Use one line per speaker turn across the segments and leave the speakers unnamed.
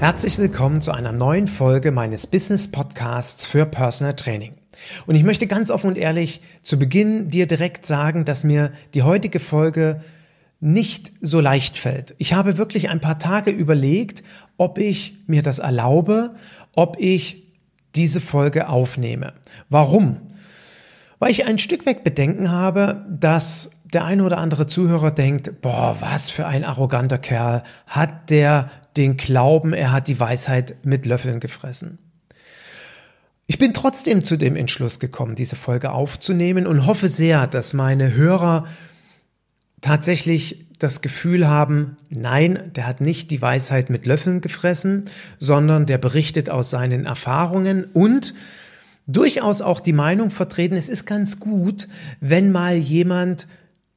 Herzlich willkommen zu einer neuen Folge meines Business Podcasts für Personal Training. Und ich möchte ganz offen und ehrlich zu Beginn dir direkt sagen, dass mir die heutige Folge nicht so leicht fällt. Ich habe wirklich ein paar Tage überlegt, ob ich mir das erlaube, ob ich diese Folge aufnehme. Warum? Weil ich ein Stück weg Bedenken habe, dass der eine oder andere Zuhörer denkt, boah, was für ein arroganter Kerl, hat der den Glauben, er hat die Weisheit mit Löffeln gefressen. Ich bin trotzdem zu dem Entschluss gekommen, diese Folge aufzunehmen und hoffe sehr, dass meine Hörer tatsächlich das Gefühl haben, nein, der hat nicht die Weisheit mit Löffeln gefressen, sondern der berichtet aus seinen Erfahrungen und durchaus auch die Meinung vertreten, es ist ganz gut, wenn mal jemand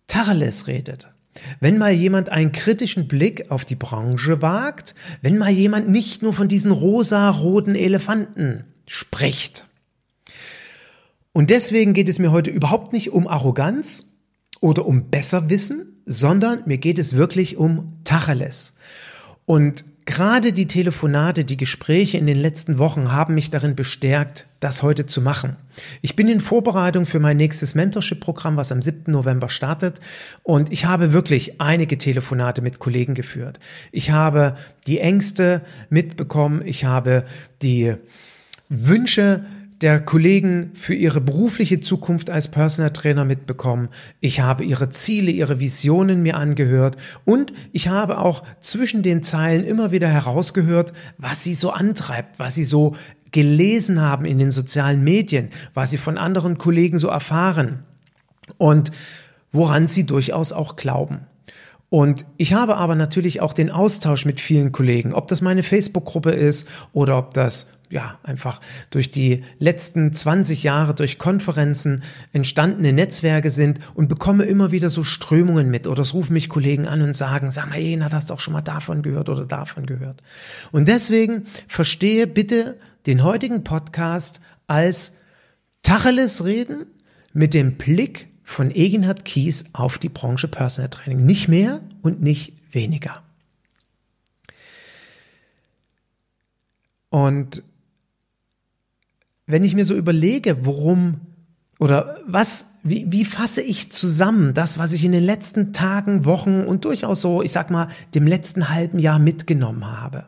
Tacheles redet. Wenn mal jemand einen kritischen Blick auf die Branche wagt, wenn mal jemand nicht nur von diesen rosa-roten Elefanten spricht. Und deswegen geht es mir heute überhaupt nicht um Arroganz oder um Besserwissen, sondern mir geht es wirklich um Tacheles. Und Gerade die Telefonate, die Gespräche in den letzten Wochen haben mich darin bestärkt, das heute zu machen. Ich bin in Vorbereitung für mein nächstes Mentorship-Programm, was am 7. November startet. Und ich habe wirklich einige Telefonate mit Kollegen geführt. Ich habe die Ängste mitbekommen. Ich habe die Wünsche der Kollegen für ihre berufliche Zukunft als Personal Trainer mitbekommen. Ich habe ihre Ziele, ihre Visionen mir angehört und ich habe auch zwischen den Zeilen immer wieder herausgehört, was sie so antreibt, was sie so gelesen haben in den sozialen Medien, was sie von anderen Kollegen so erfahren und woran sie durchaus auch glauben. Und ich habe aber natürlich auch den Austausch mit vielen Kollegen, ob das meine Facebook-Gruppe ist oder ob das ja, einfach durch die letzten 20 Jahre durch Konferenzen entstandene Netzwerke sind und bekomme immer wieder so Strömungen mit oder es rufen mich Kollegen an und sagen, sag mal, Ena, hast du auch schon mal davon gehört oder davon gehört. Und deswegen verstehe bitte den heutigen Podcast als Tacheles reden mit dem Blick von Eginhard Kies auf die Branche Personal Training. Nicht mehr und nicht weniger. Und wenn ich mir so überlege, worum oder was, wie, wie fasse ich zusammen das, was ich in den letzten Tagen, Wochen und durchaus so, ich sag mal, dem letzten halben Jahr mitgenommen habe,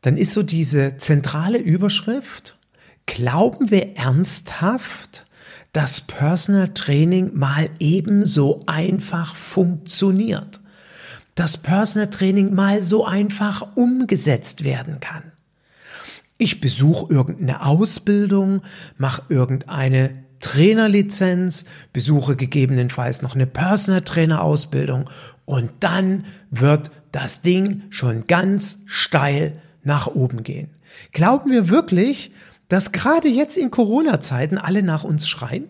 dann ist so diese zentrale Überschrift, glauben wir ernsthaft, dass Personal Training mal ebenso einfach funktioniert? Dass Personal Training mal so einfach umgesetzt werden kann? Ich besuche irgendeine Ausbildung, mache irgendeine Trainerlizenz, besuche gegebenenfalls noch eine Personal Trainer Ausbildung und dann wird das Ding schon ganz steil nach oben gehen. Glauben wir wirklich, dass gerade jetzt in Corona-Zeiten alle nach uns schreien?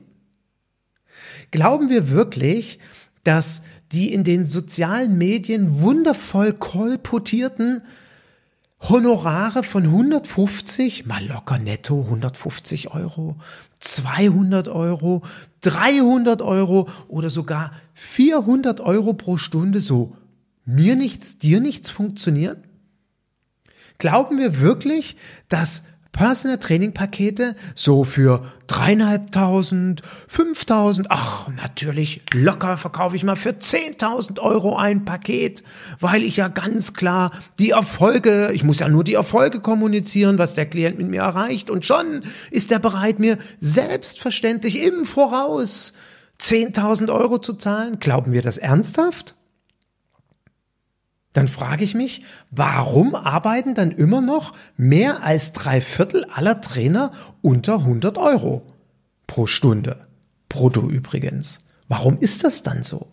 Glauben wir wirklich, dass die in den sozialen Medien wundervoll kolportierten Honorare von 150, mal locker netto 150 Euro, 200 Euro, 300 Euro oder sogar 400 Euro pro Stunde so mir nichts, dir nichts funktionieren? Glauben wir wirklich, dass Personal Training Pakete so für dreieinhalbtausend, fünftausend, ach, natürlich locker verkaufe ich mal für zehntausend Euro ein Paket, weil ich ja ganz klar die Erfolge, ich muss ja nur die Erfolge kommunizieren, was der Klient mit mir erreicht und schon ist er bereit, mir selbstverständlich im Voraus zehntausend Euro zu zahlen. Glauben wir das ernsthaft? Dann frage ich mich, warum arbeiten dann immer noch mehr als drei Viertel aller Trainer unter 100 Euro pro Stunde? Brutto übrigens. Warum ist das dann so?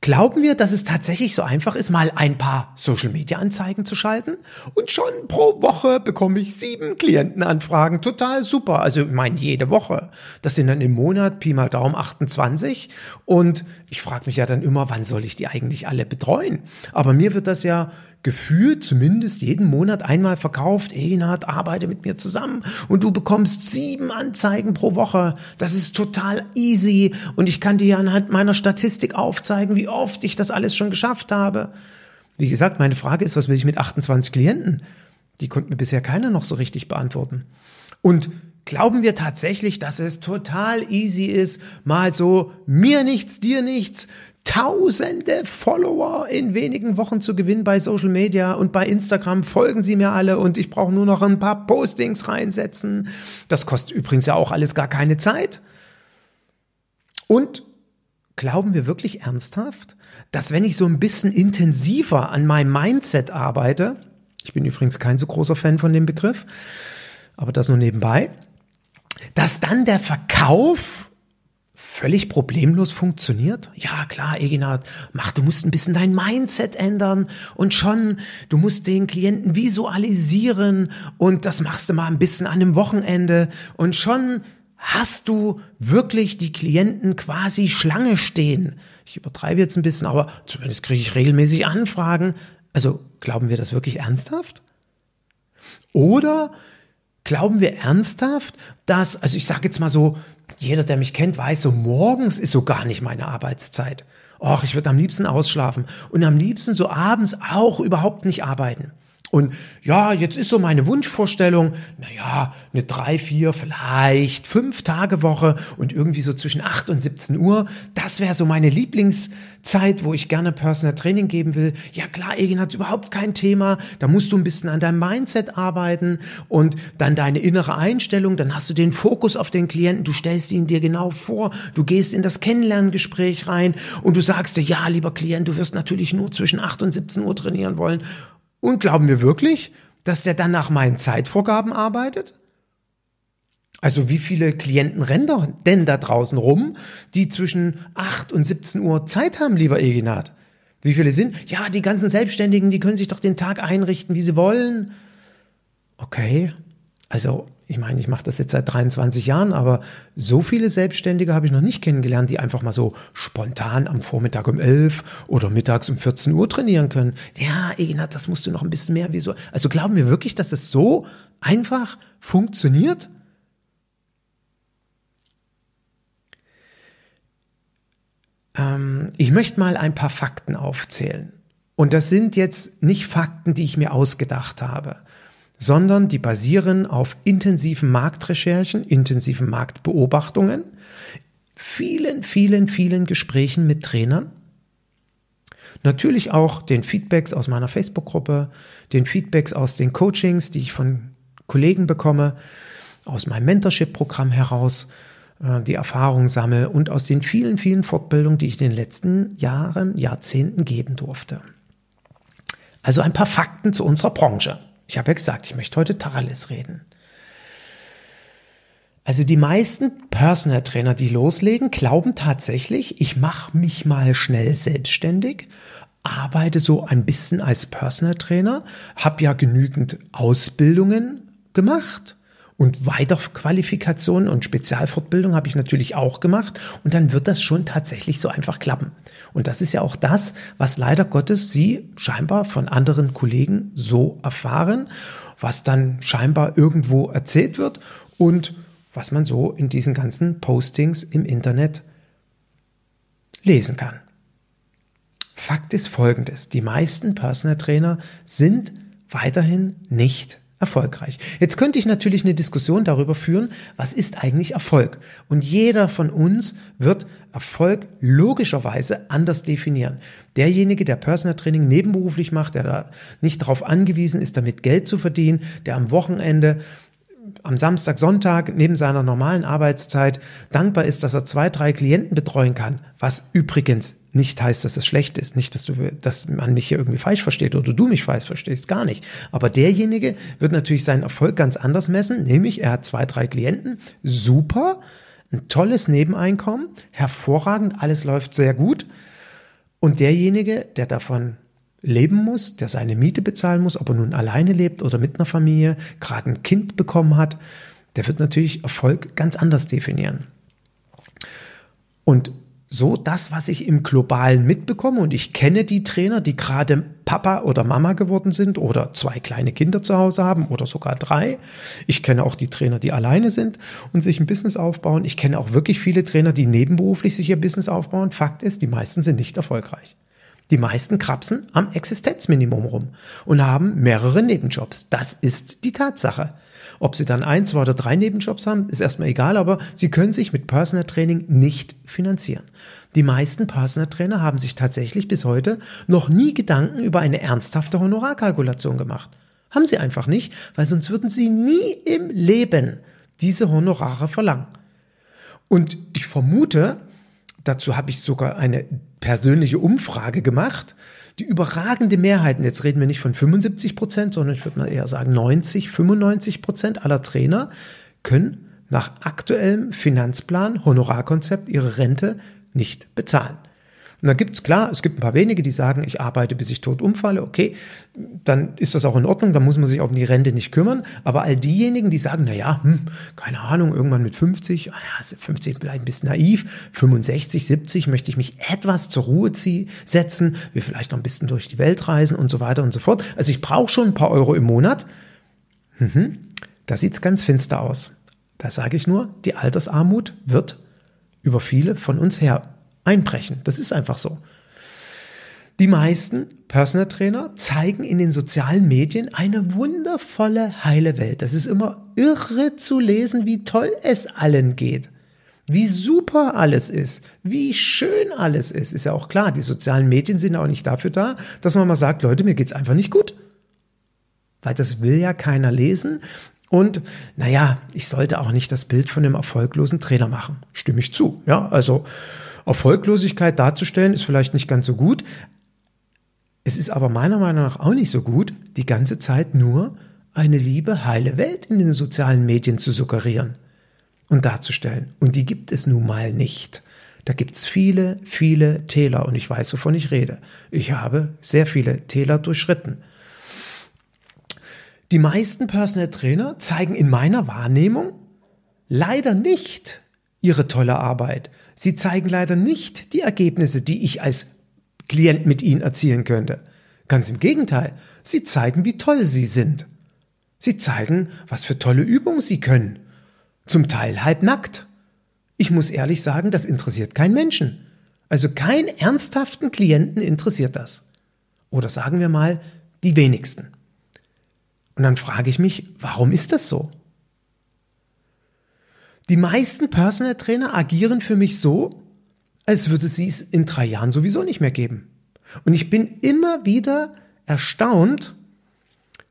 Glauben wir, dass es tatsächlich so einfach ist, mal ein paar Social-Media-Anzeigen zu schalten? Und schon pro Woche bekomme ich sieben Klientenanfragen. Total super. Also ich meine, jede Woche. Das sind dann im Monat Pi mal Daumen 28. Und ich frage mich ja dann immer, wann soll ich die eigentlich alle betreuen? Aber mir wird das ja gefühlt zumindest jeden Monat einmal verkauft, Egenhard, arbeite mit mir zusammen und du bekommst sieben Anzeigen pro Woche. Das ist total easy und ich kann dir anhand meiner Statistik aufzeigen, wie oft ich das alles schon geschafft habe. Wie gesagt, meine Frage ist, was will ich mit 28 Klienten? Die konnte mir bisher keiner noch so richtig beantworten. Und glauben wir tatsächlich, dass es total easy ist, mal so mir nichts, dir nichts, tausende Follower in wenigen Wochen zu gewinnen bei Social Media und bei Instagram folgen sie mir alle und ich brauche nur noch ein paar Postings reinsetzen. Das kostet übrigens ja auch alles gar keine Zeit. Und glauben wir wirklich ernsthaft, dass wenn ich so ein bisschen intensiver an meinem Mindset arbeite, ich bin übrigens kein so großer Fan von dem Begriff, aber das nur nebenbei, dass dann der Verkauf völlig problemlos funktioniert? Ja, klar, Eginat, mach, du musst ein bisschen dein Mindset ändern und schon, du musst den Klienten visualisieren und das machst du mal ein bisschen an einem Wochenende und schon hast du wirklich die Klienten quasi Schlange stehen. Ich übertreibe jetzt ein bisschen, aber zumindest kriege ich regelmäßig Anfragen. Also glauben wir das wirklich ernsthaft? Oder glauben wir ernsthaft, dass, also ich sage jetzt mal so, jeder, der mich kennt, weiß, so morgens ist so gar nicht meine Arbeitszeit. Och, ich würde am liebsten ausschlafen und am liebsten so abends auch überhaupt nicht arbeiten. Und ja, jetzt ist so meine Wunschvorstellung, naja, eine drei, vier, vielleicht fünf Tage Woche und irgendwie so zwischen acht und 17 Uhr. Das wäre so meine Lieblingszeit, wo ich gerne Personal Training geben will. Ja klar, Egin hat überhaupt kein Thema. Da musst du ein bisschen an deinem Mindset arbeiten und dann deine innere Einstellung. Dann hast du den Fokus auf den Klienten. Du stellst ihn dir genau vor. Du gehst in das Kennenlerngespräch rein und du sagst dir, ja, lieber Klient, du wirst natürlich nur zwischen acht und 17 Uhr trainieren wollen. Und glauben wir wirklich, dass der dann nach meinen Zeitvorgaben arbeitet? Also wie viele Klienten rennen denn da draußen rum, die zwischen 8 und 17 Uhr Zeit haben, lieber Eginat? Wie viele sind? Ja, die ganzen Selbstständigen, die können sich doch den Tag einrichten, wie sie wollen. Okay, also ich meine, ich mache das jetzt seit 23 Jahren, aber so viele Selbstständige habe ich noch nicht kennengelernt, die einfach mal so spontan am Vormittag um 11 oder mittags um 14 Uhr trainieren können. Ja, Ignat, das musst du noch ein bisschen mehr wieso. Also glauben wir wirklich, dass es so einfach funktioniert? Ähm, ich möchte mal ein paar Fakten aufzählen. Und das sind jetzt nicht Fakten, die ich mir ausgedacht habe sondern die basieren auf intensiven Marktrecherchen, intensiven Marktbeobachtungen, vielen, vielen, vielen Gesprächen mit Trainern, natürlich auch den Feedbacks aus meiner Facebook-Gruppe, den Feedbacks aus den Coachings, die ich von Kollegen bekomme, aus meinem Mentorship-Programm heraus, äh, die Erfahrung sammle und aus den vielen, vielen Fortbildungen, die ich in den letzten Jahren, Jahrzehnten geben durfte. Also ein paar Fakten zu unserer Branche. Ich habe ja gesagt, ich möchte heute Tacheles reden. Also die meisten Personal Trainer, die loslegen, glauben tatsächlich, ich mache mich mal schnell selbstständig, arbeite so ein bisschen als Personal Trainer, habe ja genügend Ausbildungen gemacht und Weiterqualifikationen und Spezialfortbildung habe ich natürlich auch gemacht. Und dann wird das schon tatsächlich so einfach klappen. Und das ist ja auch das, was leider Gottes Sie scheinbar von anderen Kollegen so erfahren, was dann scheinbar irgendwo erzählt wird und was man so in diesen ganzen Postings im Internet lesen kann. Fakt ist folgendes. Die meisten Personal Trainer sind weiterhin nicht erfolgreich. Jetzt könnte ich natürlich eine Diskussion darüber führen, was ist eigentlich Erfolg? Und jeder von uns wird Erfolg logischerweise anders definieren. Derjenige, der Personal Training nebenberuflich macht, der da nicht darauf angewiesen ist, damit Geld zu verdienen, der am Wochenende am Samstag, Sonntag neben seiner normalen Arbeitszeit dankbar ist, dass er zwei, drei Klienten betreuen kann, was übrigens nicht heißt, dass es schlecht ist, nicht, dass du, dass man mich hier irgendwie falsch versteht oder du mich falsch verstehst, gar nicht. Aber derjenige wird natürlich seinen Erfolg ganz anders messen, nämlich er hat zwei, drei Klienten, super, ein tolles Nebeneinkommen, hervorragend, alles läuft sehr gut. Und derjenige, der davon leben muss, der seine Miete bezahlen muss, ob er nun alleine lebt oder mit einer Familie, gerade ein Kind bekommen hat, der wird natürlich Erfolg ganz anders definieren. Und so das, was ich im Globalen mitbekomme, und ich kenne die Trainer, die gerade Papa oder Mama geworden sind oder zwei kleine Kinder zu Hause haben oder sogar drei. Ich kenne auch die Trainer, die alleine sind und sich ein Business aufbauen. Ich kenne auch wirklich viele Trainer, die nebenberuflich sich ihr Business aufbauen. Fakt ist, die meisten sind nicht erfolgreich. Die meisten krapsen am Existenzminimum rum und haben mehrere Nebenjobs. Das ist die Tatsache. Ob sie dann ein, zwei oder drei Nebenjobs haben, ist erstmal egal, aber sie können sich mit Personal Training nicht finanzieren. Die meisten Personal Trainer haben sich tatsächlich bis heute noch nie Gedanken über eine ernsthafte Honorarkalkulation gemacht. Haben sie einfach nicht, weil sonst würden sie nie im Leben diese Honorare verlangen. Und ich vermute, dazu habe ich sogar eine persönliche Umfrage gemacht, die überragende Mehrheiten, jetzt reden wir nicht von 75 Prozent, sondern ich würde mal eher sagen 90, 95 Prozent aller Trainer können nach aktuellem Finanzplan, Honorarkonzept ihre Rente nicht bezahlen. Und da gibt's klar, es gibt ein paar wenige, die sagen, ich arbeite, bis ich tot umfalle. Okay, dann ist das auch in Ordnung, dann muss man sich auch um die Rente nicht kümmern. Aber all diejenigen, die sagen, na ja, hm, keine Ahnung, irgendwann mit 50, ah ja, 50 vielleicht ein bisschen naiv, 65, 70 möchte ich mich etwas zur Ruhe ziehen, setzen, will vielleicht noch ein bisschen durch die Welt reisen und so weiter und so fort. Also ich brauche schon ein paar Euro im Monat. Mhm, da sieht's ganz finster aus. Da sage ich nur, die Altersarmut wird über viele von uns her einbrechen. Das ist einfach so. Die meisten Personal Trainer zeigen in den sozialen Medien eine wundervolle, heile Welt. Das ist immer irre zu lesen, wie toll es allen geht. Wie super alles ist, wie schön alles ist, ist ja auch klar. Die sozialen Medien sind auch nicht dafür da, dass man mal sagt, Leute, mir geht's einfach nicht gut. Weil das will ja keiner lesen. Und naja, ich sollte auch nicht das Bild von einem erfolglosen Trainer machen. Stimme ich zu. Ja, also Erfolglosigkeit darzustellen, ist vielleicht nicht ganz so gut. Es ist aber meiner Meinung nach auch nicht so gut, die ganze Zeit nur eine liebe, heile Welt in den sozialen Medien zu suggerieren und darzustellen. Und die gibt es nun mal nicht. Da gibt es viele, viele Täler und ich weiß, wovon ich rede. Ich habe sehr viele Täler durchschritten. Die meisten Personal Trainer zeigen in meiner Wahrnehmung leider nicht ihre tolle Arbeit. Sie zeigen leider nicht die Ergebnisse, die ich als Klient mit ihnen erzielen könnte. Ganz im Gegenteil, sie zeigen, wie toll sie sind. Sie zeigen, was für tolle Übungen sie können. Zum Teil halbnackt. Ich muss ehrlich sagen, das interessiert keinen Menschen. Also keinen ernsthaften Klienten interessiert das. Oder sagen wir mal, die wenigsten. Und dann frage ich mich, warum ist das so? Die meisten Personal Trainer agieren für mich so, als würde sie es in drei Jahren sowieso nicht mehr geben. Und ich bin immer wieder erstaunt,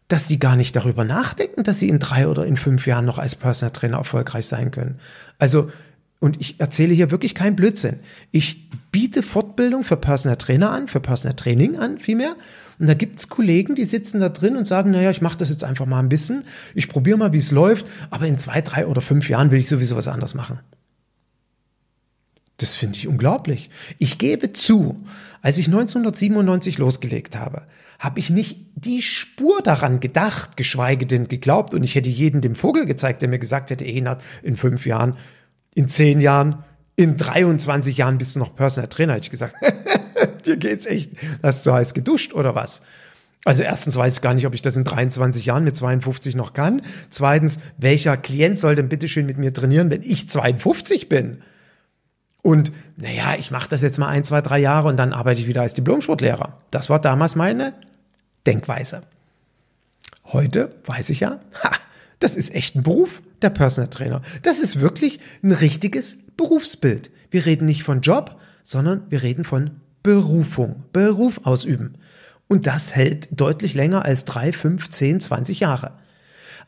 dass sie gar nicht darüber nachdenken, dass sie in drei oder in fünf Jahren noch als Personal Trainer erfolgreich sein können. Also, und ich erzähle hier wirklich keinen Blödsinn. Ich biete Fortbildung für Personal Trainer an, für Personal Training an, vielmehr. Und da gibt's Kollegen, die sitzen da drin und sagen, naja, ich mache das jetzt einfach mal ein bisschen, ich probiere mal, wie es läuft, aber in zwei, drei oder fünf Jahren will ich sowieso was anderes machen. Das finde ich unglaublich. Ich gebe zu, als ich 1997 losgelegt habe, habe ich nicht die Spur daran gedacht, geschweige denn geglaubt, und ich hätte jeden dem Vogel gezeigt, der mir gesagt hätte, Ehnert, in fünf Jahren, in zehn Jahren, in 23 Jahren bist du noch Personal Trainer, hätte ich gesagt. dir geht's echt, hast du heiß geduscht oder was? Also erstens weiß ich gar nicht, ob ich das in 23 Jahren mit 52 noch kann. Zweitens, welcher Klient soll denn bitte schön mit mir trainieren, wenn ich 52 bin? Und naja, ich mache das jetzt mal ein, zwei, drei Jahre und dann arbeite ich wieder als Diplomsportlehrer. Das war damals meine Denkweise. Heute weiß ich ja, ha, das ist echt ein Beruf, der Personal Trainer. Das ist wirklich ein richtiges Berufsbild. Wir reden nicht von Job, sondern wir reden von Berufung, Beruf ausüben. Und das hält deutlich länger als drei, fünf, zehn, zwanzig Jahre.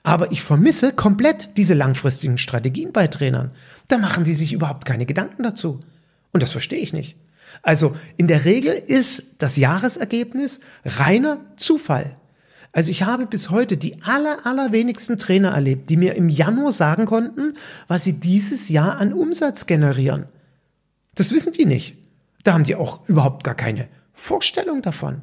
Aber ich vermisse komplett diese langfristigen Strategien bei Trainern. Da machen die sich überhaupt keine Gedanken dazu. Und das verstehe ich nicht. Also in der Regel ist das Jahresergebnis reiner Zufall. Also ich habe bis heute die aller, allerwenigsten Trainer erlebt, die mir im Januar sagen konnten, was sie dieses Jahr an Umsatz generieren. Das wissen die nicht. Da haben die auch überhaupt gar keine Vorstellung davon.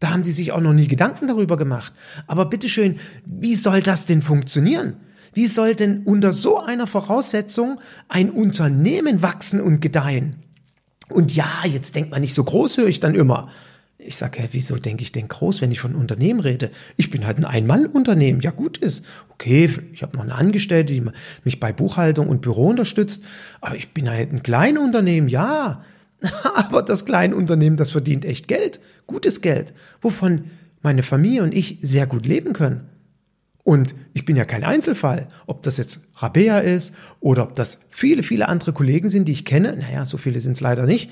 Da haben die sich auch noch nie Gedanken darüber gemacht. Aber bitteschön, wie soll das denn funktionieren? Wie soll denn unter so einer Voraussetzung ein Unternehmen wachsen und gedeihen? Und ja, jetzt denkt man nicht so groß, höre ich dann immer. Ich sage, hä, wieso denke ich denn groß, wenn ich von Unternehmen rede? Ich bin halt ein Ein-Mann-Unternehmen. Ja, gut ist. Okay, ich habe noch eine Angestellte, die mich bei Buchhaltung und Büro unterstützt. Aber ich bin halt ein Kleinunternehmen, ja. Aber das Kleinunternehmen, das verdient echt Geld, gutes Geld, wovon meine Familie und ich sehr gut leben können. Und ich bin ja kein Einzelfall, ob das jetzt Rabea ist oder ob das viele, viele andere Kollegen sind, die ich kenne. Naja, so viele sind es leider nicht.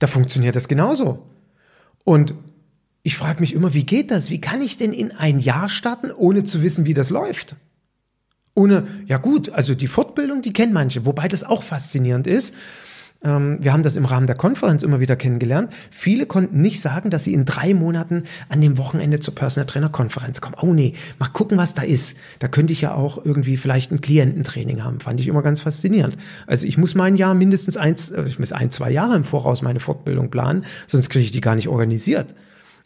Da funktioniert das genauso. Und ich frage mich immer, wie geht das? Wie kann ich denn in ein Jahr starten, ohne zu wissen, wie das läuft? Ohne, ja gut, also die Fortbildung, die kennen manche, wobei das auch faszinierend ist. Ähm, wir haben das im Rahmen der Konferenz immer wieder kennengelernt. Viele konnten nicht sagen, dass sie in drei Monaten an dem Wochenende zur Personal Trainer Konferenz kommen. Oh nee, mal gucken, was da ist. Da könnte ich ja auch irgendwie vielleicht ein Kliententraining haben. Fand ich immer ganz faszinierend. Also ich muss mein Jahr mindestens eins, äh, ich muss ein, zwei Jahre im Voraus meine Fortbildung planen, sonst kriege ich die gar nicht organisiert.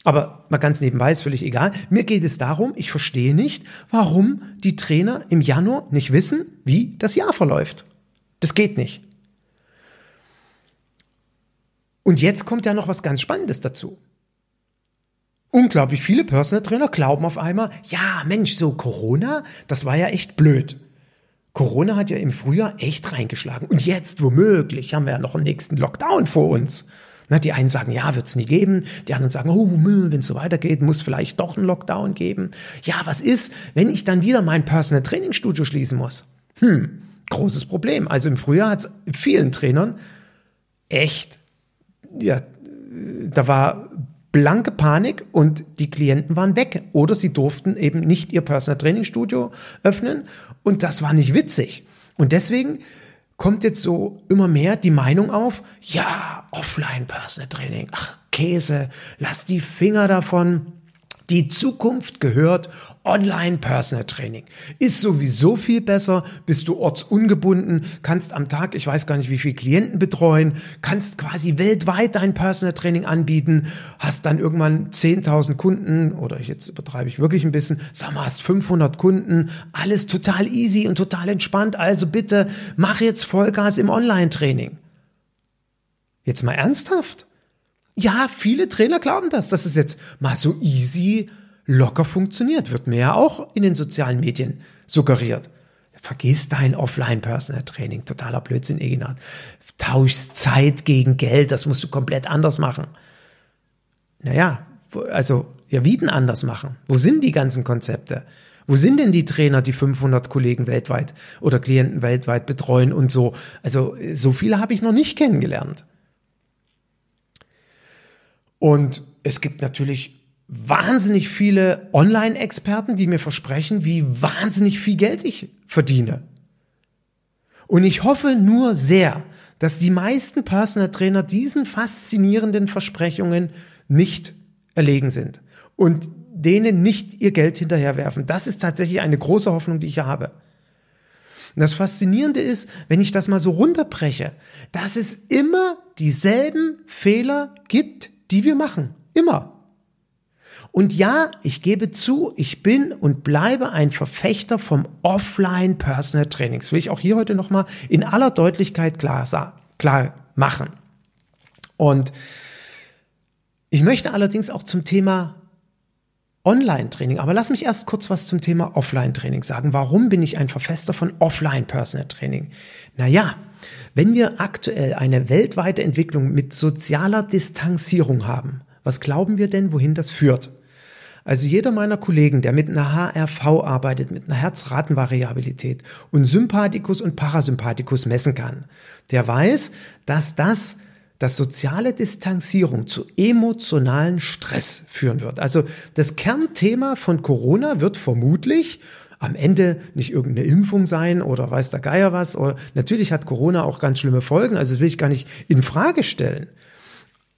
Aber mal ganz nebenbei ist völlig egal. Mir geht es darum, ich verstehe nicht, warum die Trainer im Januar nicht wissen, wie das Jahr verläuft. Das geht nicht. Und jetzt kommt ja noch was ganz Spannendes dazu. Unglaublich viele Personal Trainer glauben auf einmal, ja, Mensch, so Corona, das war ja echt blöd. Corona hat ja im Frühjahr echt reingeschlagen. Und jetzt, womöglich, haben wir ja noch einen nächsten Lockdown vor uns. Na, die einen sagen, ja, wird es nie geben. Die anderen sagen, oh, wenn es so weitergeht, muss vielleicht doch einen Lockdown geben. Ja, was ist, wenn ich dann wieder mein Personal Training Studio schließen muss? Hm, großes Problem. Also im Frühjahr hat es vielen Trainern echt ja, da war blanke Panik und die Klienten waren weg oder sie durften eben nicht ihr Personal Training Studio öffnen und das war nicht witzig. Und deswegen kommt jetzt so immer mehr die Meinung auf, ja, Offline Personal Training, ach Käse, lass die Finger davon. Die Zukunft gehört Online Personal Training. Ist sowieso viel besser, bist du ortsungebunden, kannst am Tag, ich weiß gar nicht, wie viele Klienten betreuen, kannst quasi weltweit dein Personal Training anbieten, hast dann irgendwann 10.000 Kunden oder jetzt übertreibe ich wirklich ein bisschen, sag mal, hast 500 Kunden, alles total easy und total entspannt, also bitte mach jetzt Vollgas im Online Training. Jetzt mal ernsthaft? Ja, viele Trainer glauben das, dass es jetzt mal so easy, locker funktioniert. Wird mir ja auch in den sozialen Medien suggeriert. Vergiss dein Offline-Personal-Training. Totaler Blödsinn, Eginat. Tauschst Zeit gegen Geld. Das musst du komplett anders machen. Naja, also, ja, wie denn anders machen? Wo sind die ganzen Konzepte? Wo sind denn die Trainer, die 500 Kollegen weltweit oder Klienten weltweit betreuen und so? Also, so viele habe ich noch nicht kennengelernt. Und es gibt natürlich wahnsinnig viele Online-Experten, die mir versprechen, wie wahnsinnig viel Geld ich verdiene. Und ich hoffe nur sehr, dass die meisten Personal Trainer diesen faszinierenden Versprechungen nicht erlegen sind und denen nicht ihr Geld hinterherwerfen. Das ist tatsächlich eine große Hoffnung, die ich habe. Und das Faszinierende ist, wenn ich das mal so runterbreche, dass es immer dieselben Fehler gibt, die wir machen. Immer. Und ja, ich gebe zu, ich bin und bleibe ein Verfechter vom Offline Personal Training. Das will ich auch hier heute nochmal in aller Deutlichkeit klar, klar machen. Und ich möchte allerdings auch zum Thema Online-Training, aber lass mich erst kurz was zum Thema Offline-Training sagen. Warum bin ich ein Verfester von Offline-Personal-Training? Naja, wenn wir aktuell eine weltweite Entwicklung mit sozialer Distanzierung haben, was glauben wir denn, wohin das führt? Also jeder meiner Kollegen, der mit einer HRV arbeitet, mit einer Herzratenvariabilität und Sympathikus und Parasympathikus messen kann, der weiß, dass das dass soziale Distanzierung zu emotionalen Stress führen wird. Also das Kernthema von Corona wird vermutlich am Ende nicht irgendeine Impfung sein oder weiß der Geier was. Oder natürlich hat Corona auch ganz schlimme Folgen, also das will ich gar nicht in Frage stellen.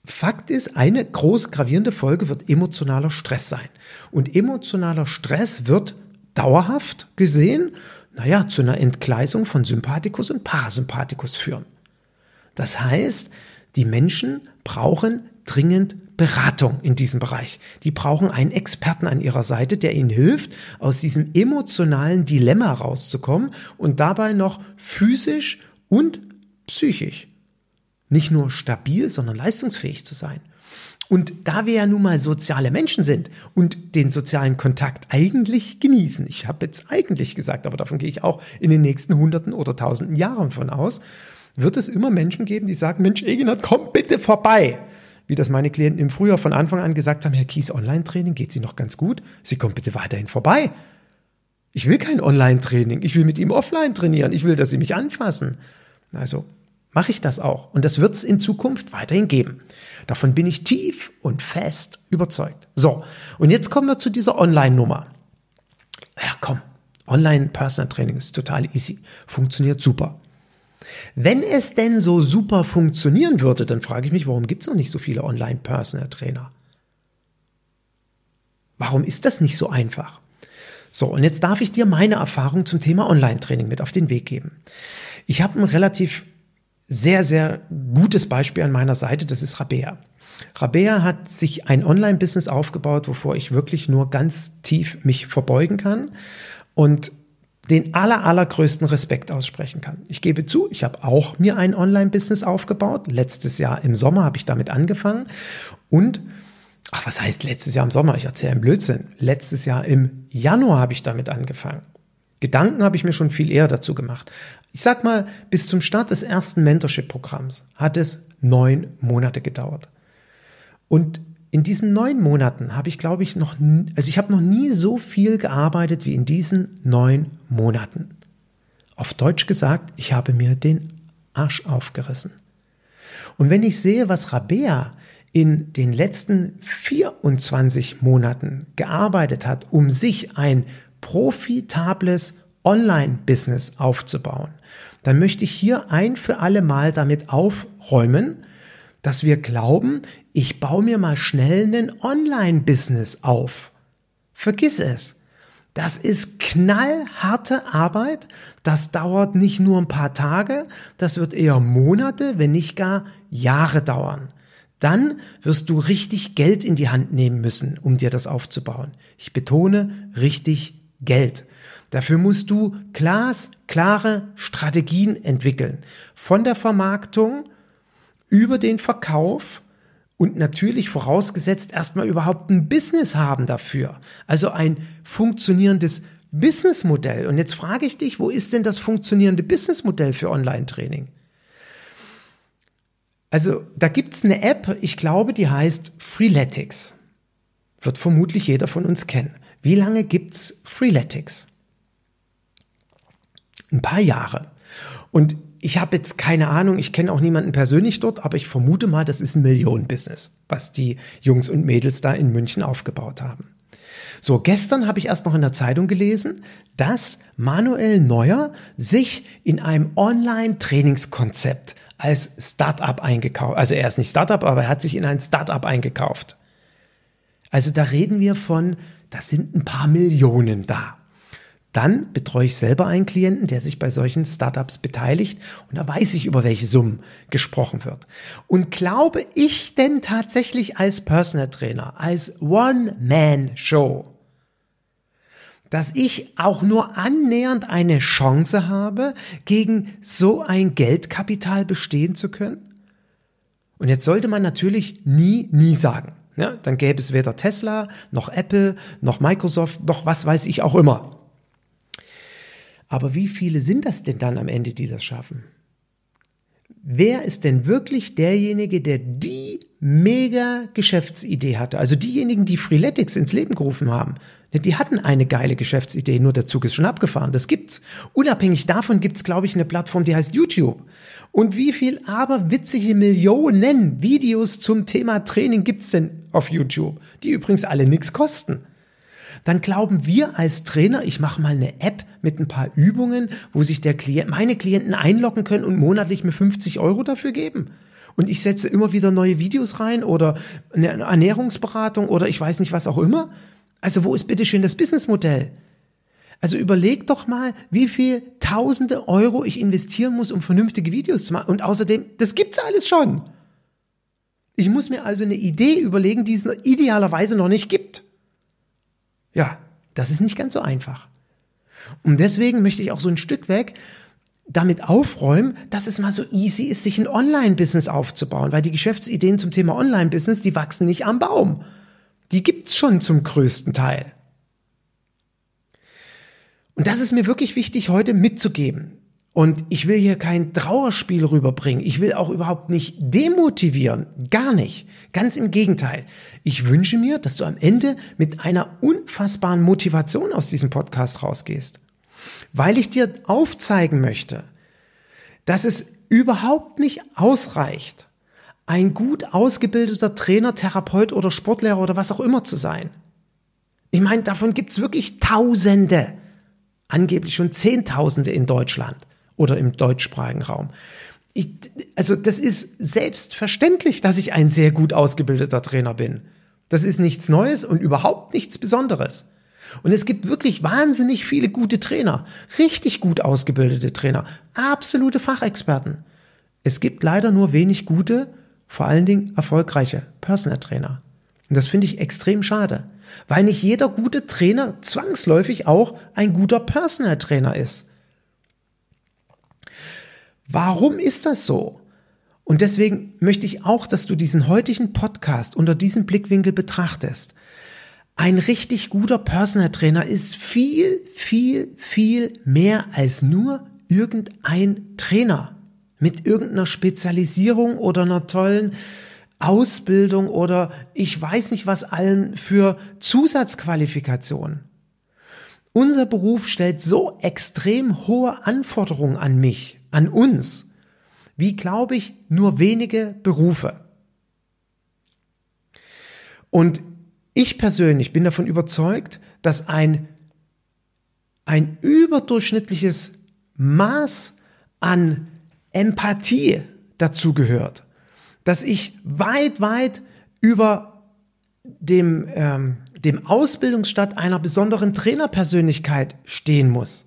Fakt ist, eine groß gravierende Folge wird emotionaler Stress sein. Und emotionaler Stress wird dauerhaft gesehen, naja, zu einer Entgleisung von Sympathikus und Parasympathikus führen. Das heißt, die Menschen brauchen dringend Beratung in diesem Bereich. Die brauchen einen Experten an ihrer Seite, der ihnen hilft, aus diesem emotionalen Dilemma rauszukommen und dabei noch physisch und psychisch nicht nur stabil, sondern leistungsfähig zu sein. Und da wir ja nun mal soziale Menschen sind und den sozialen Kontakt eigentlich genießen, ich habe jetzt eigentlich gesagt, aber davon gehe ich auch in den nächsten Hunderten oder Tausenden Jahren von aus, wird es immer Menschen geben, die sagen, Mensch, Egenhard, komm bitte vorbei. Wie das meine Klienten im Frühjahr von Anfang an gesagt haben, Herr Kies, Online-Training, geht Sie noch ganz gut? Sie kommen bitte weiterhin vorbei. Ich will kein Online-Training, ich will mit ihm offline trainieren, ich will, dass Sie mich anfassen. Also mache ich das auch. Und das wird es in Zukunft weiterhin geben. Davon bin ich tief und fest überzeugt. So, und jetzt kommen wir zu dieser Online-Nummer. Ja, komm, Online-Personal-Training ist total easy, funktioniert super. Wenn es denn so super funktionieren würde, dann frage ich mich, warum gibt es noch nicht so viele Online-Personal-Trainer? Warum ist das nicht so einfach? So, und jetzt darf ich dir meine Erfahrung zum Thema Online-Training mit auf den Weg geben. Ich habe ein relativ sehr, sehr gutes Beispiel an meiner Seite, das ist Rabea. Rabea hat sich ein Online-Business aufgebaut, wovor ich wirklich nur ganz tief mich verbeugen kann und den aller, allergrößten Respekt aussprechen kann. Ich gebe zu, ich habe auch mir ein Online-Business aufgebaut. Letztes Jahr im Sommer habe ich damit angefangen und Ach, was heißt letztes Jahr im Sommer? Ich erzähle einen Blödsinn. Letztes Jahr im Januar habe ich damit angefangen. Gedanken habe ich mir schon viel eher dazu gemacht. Ich sag mal, bis zum Start des ersten Mentorship-Programms hat es neun Monate gedauert. Und in diesen neun Monaten habe ich, glaube ich, noch, also ich habe noch nie so viel gearbeitet wie in diesen neun Monaten. Auf Deutsch gesagt, ich habe mir den Arsch aufgerissen. Und wenn ich sehe, was Rabea in den letzten 24 Monaten gearbeitet hat, um sich ein profitables Online-Business aufzubauen, dann möchte ich hier ein für alle Mal damit aufräumen, dass wir glauben, ich baue mir mal schnell ein Online-Business auf. Vergiss es. Das ist knallharte Arbeit. Das dauert nicht nur ein paar Tage, das wird eher Monate, wenn nicht gar Jahre dauern. Dann wirst du richtig Geld in die Hand nehmen müssen, um dir das aufzubauen. Ich betone richtig Geld. Dafür musst du glasklare Strategien entwickeln. Von der Vermarktung über den Verkauf und natürlich vorausgesetzt erstmal überhaupt ein Business haben dafür. Also ein funktionierendes Businessmodell. Und jetzt frage ich dich, wo ist denn das funktionierende Businessmodell für Online-Training? Also da gibt es eine App, ich glaube, die heißt Freeletics. Wird vermutlich jeder von uns kennen. Wie lange gibt's Freeletics? Ein paar Jahre. Und ich habe jetzt keine Ahnung, ich kenne auch niemanden persönlich dort, aber ich vermute mal, das ist ein Millionenbusiness, was die Jungs und Mädels da in München aufgebaut haben. So, gestern habe ich erst noch in der Zeitung gelesen, dass Manuel Neuer sich in einem Online-Trainingskonzept als Startup eingekauft, also er ist nicht Startup, aber er hat sich in ein Startup eingekauft. Also da reden wir von, das sind ein paar Millionen da. Dann betreue ich selber einen Klienten, der sich bei solchen Startups beteiligt und da weiß ich, über welche Summen gesprochen wird. Und glaube ich denn tatsächlich als Personal Trainer, als One-Man-Show, dass ich auch nur annähernd eine Chance habe, gegen so ein Geldkapital bestehen zu können? Und jetzt sollte man natürlich nie, nie sagen. Ja, dann gäbe es weder Tesla, noch Apple, noch Microsoft, noch was weiß ich auch immer. Aber wie viele sind das denn dann am Ende, die das schaffen? Wer ist denn wirklich derjenige, der die mega Geschäftsidee hatte? Also diejenigen, die Freeletics ins Leben gerufen haben, die hatten eine geile Geschäftsidee, nur der Zug ist schon abgefahren. Das gibt's. Unabhängig davon gibt's, glaube ich, eine Plattform, die heißt YouTube. Und wie viel aber witzige Millionen Videos zum Thema Training gibt's denn auf YouTube, die übrigens alle nichts kosten? Dann glauben wir als Trainer, ich mache mal eine App mit ein paar Übungen, wo sich der Klient, meine Klienten einloggen können und monatlich mir 50 Euro dafür geben. und ich setze immer wieder neue Videos rein oder eine Ernährungsberatung oder ich weiß nicht was auch immer. Also wo ist bitte schön das Businessmodell? Also überleg doch mal, wie viel tausende Euro ich investieren muss, um vernünftige Videos zu machen. Und außerdem, das gibt's alles schon. Ich muss mir also eine Idee überlegen, die es idealerweise noch nicht gibt. Ja, das ist nicht ganz so einfach. Und deswegen möchte ich auch so ein Stück weg damit aufräumen, dass es mal so easy ist, sich ein Online-Business aufzubauen, weil die Geschäftsideen zum Thema Online-Business, die wachsen nicht am Baum. Die gibt's schon zum größten Teil. Und das ist mir wirklich wichtig heute mitzugeben. Und ich will hier kein Trauerspiel rüberbringen. Ich will auch überhaupt nicht demotivieren. Gar nicht. Ganz im Gegenteil. Ich wünsche mir, dass du am Ende mit einer unfassbaren Motivation aus diesem Podcast rausgehst. Weil ich dir aufzeigen möchte, dass es überhaupt nicht ausreicht, ein gut ausgebildeter Trainer, Therapeut oder Sportlehrer oder was auch immer zu sein. Ich meine, davon gibt's wirklich Tausende, angeblich schon Zehntausende in Deutschland oder im deutschsprachigen Raum. Ich, also das ist selbstverständlich, dass ich ein sehr gut ausgebildeter Trainer bin. Das ist nichts Neues und überhaupt nichts Besonderes. Und es gibt wirklich wahnsinnig viele gute Trainer, richtig gut ausgebildete Trainer, absolute Fachexperten. Es gibt leider nur wenig gute, vor allen Dingen erfolgreiche Personal Trainer. Und das finde ich extrem schade, weil nicht jeder gute Trainer zwangsläufig auch ein guter Personal Trainer ist. Warum ist das so? Und deswegen möchte ich auch, dass du diesen heutigen Podcast unter diesem Blickwinkel betrachtest. Ein richtig guter Personal Trainer ist viel, viel, viel mehr als nur irgendein Trainer mit irgendeiner Spezialisierung oder einer tollen Ausbildung oder ich weiß nicht was allen für Zusatzqualifikationen. Unser Beruf stellt so extrem hohe Anforderungen an mich, an uns, wie glaube ich nur wenige Berufe. Und ich persönlich bin davon überzeugt, dass ein, ein überdurchschnittliches Maß an Empathie dazu gehört, dass ich weit, weit über dem, ähm, dem Ausbildungsstand einer besonderen Trainerpersönlichkeit stehen muss.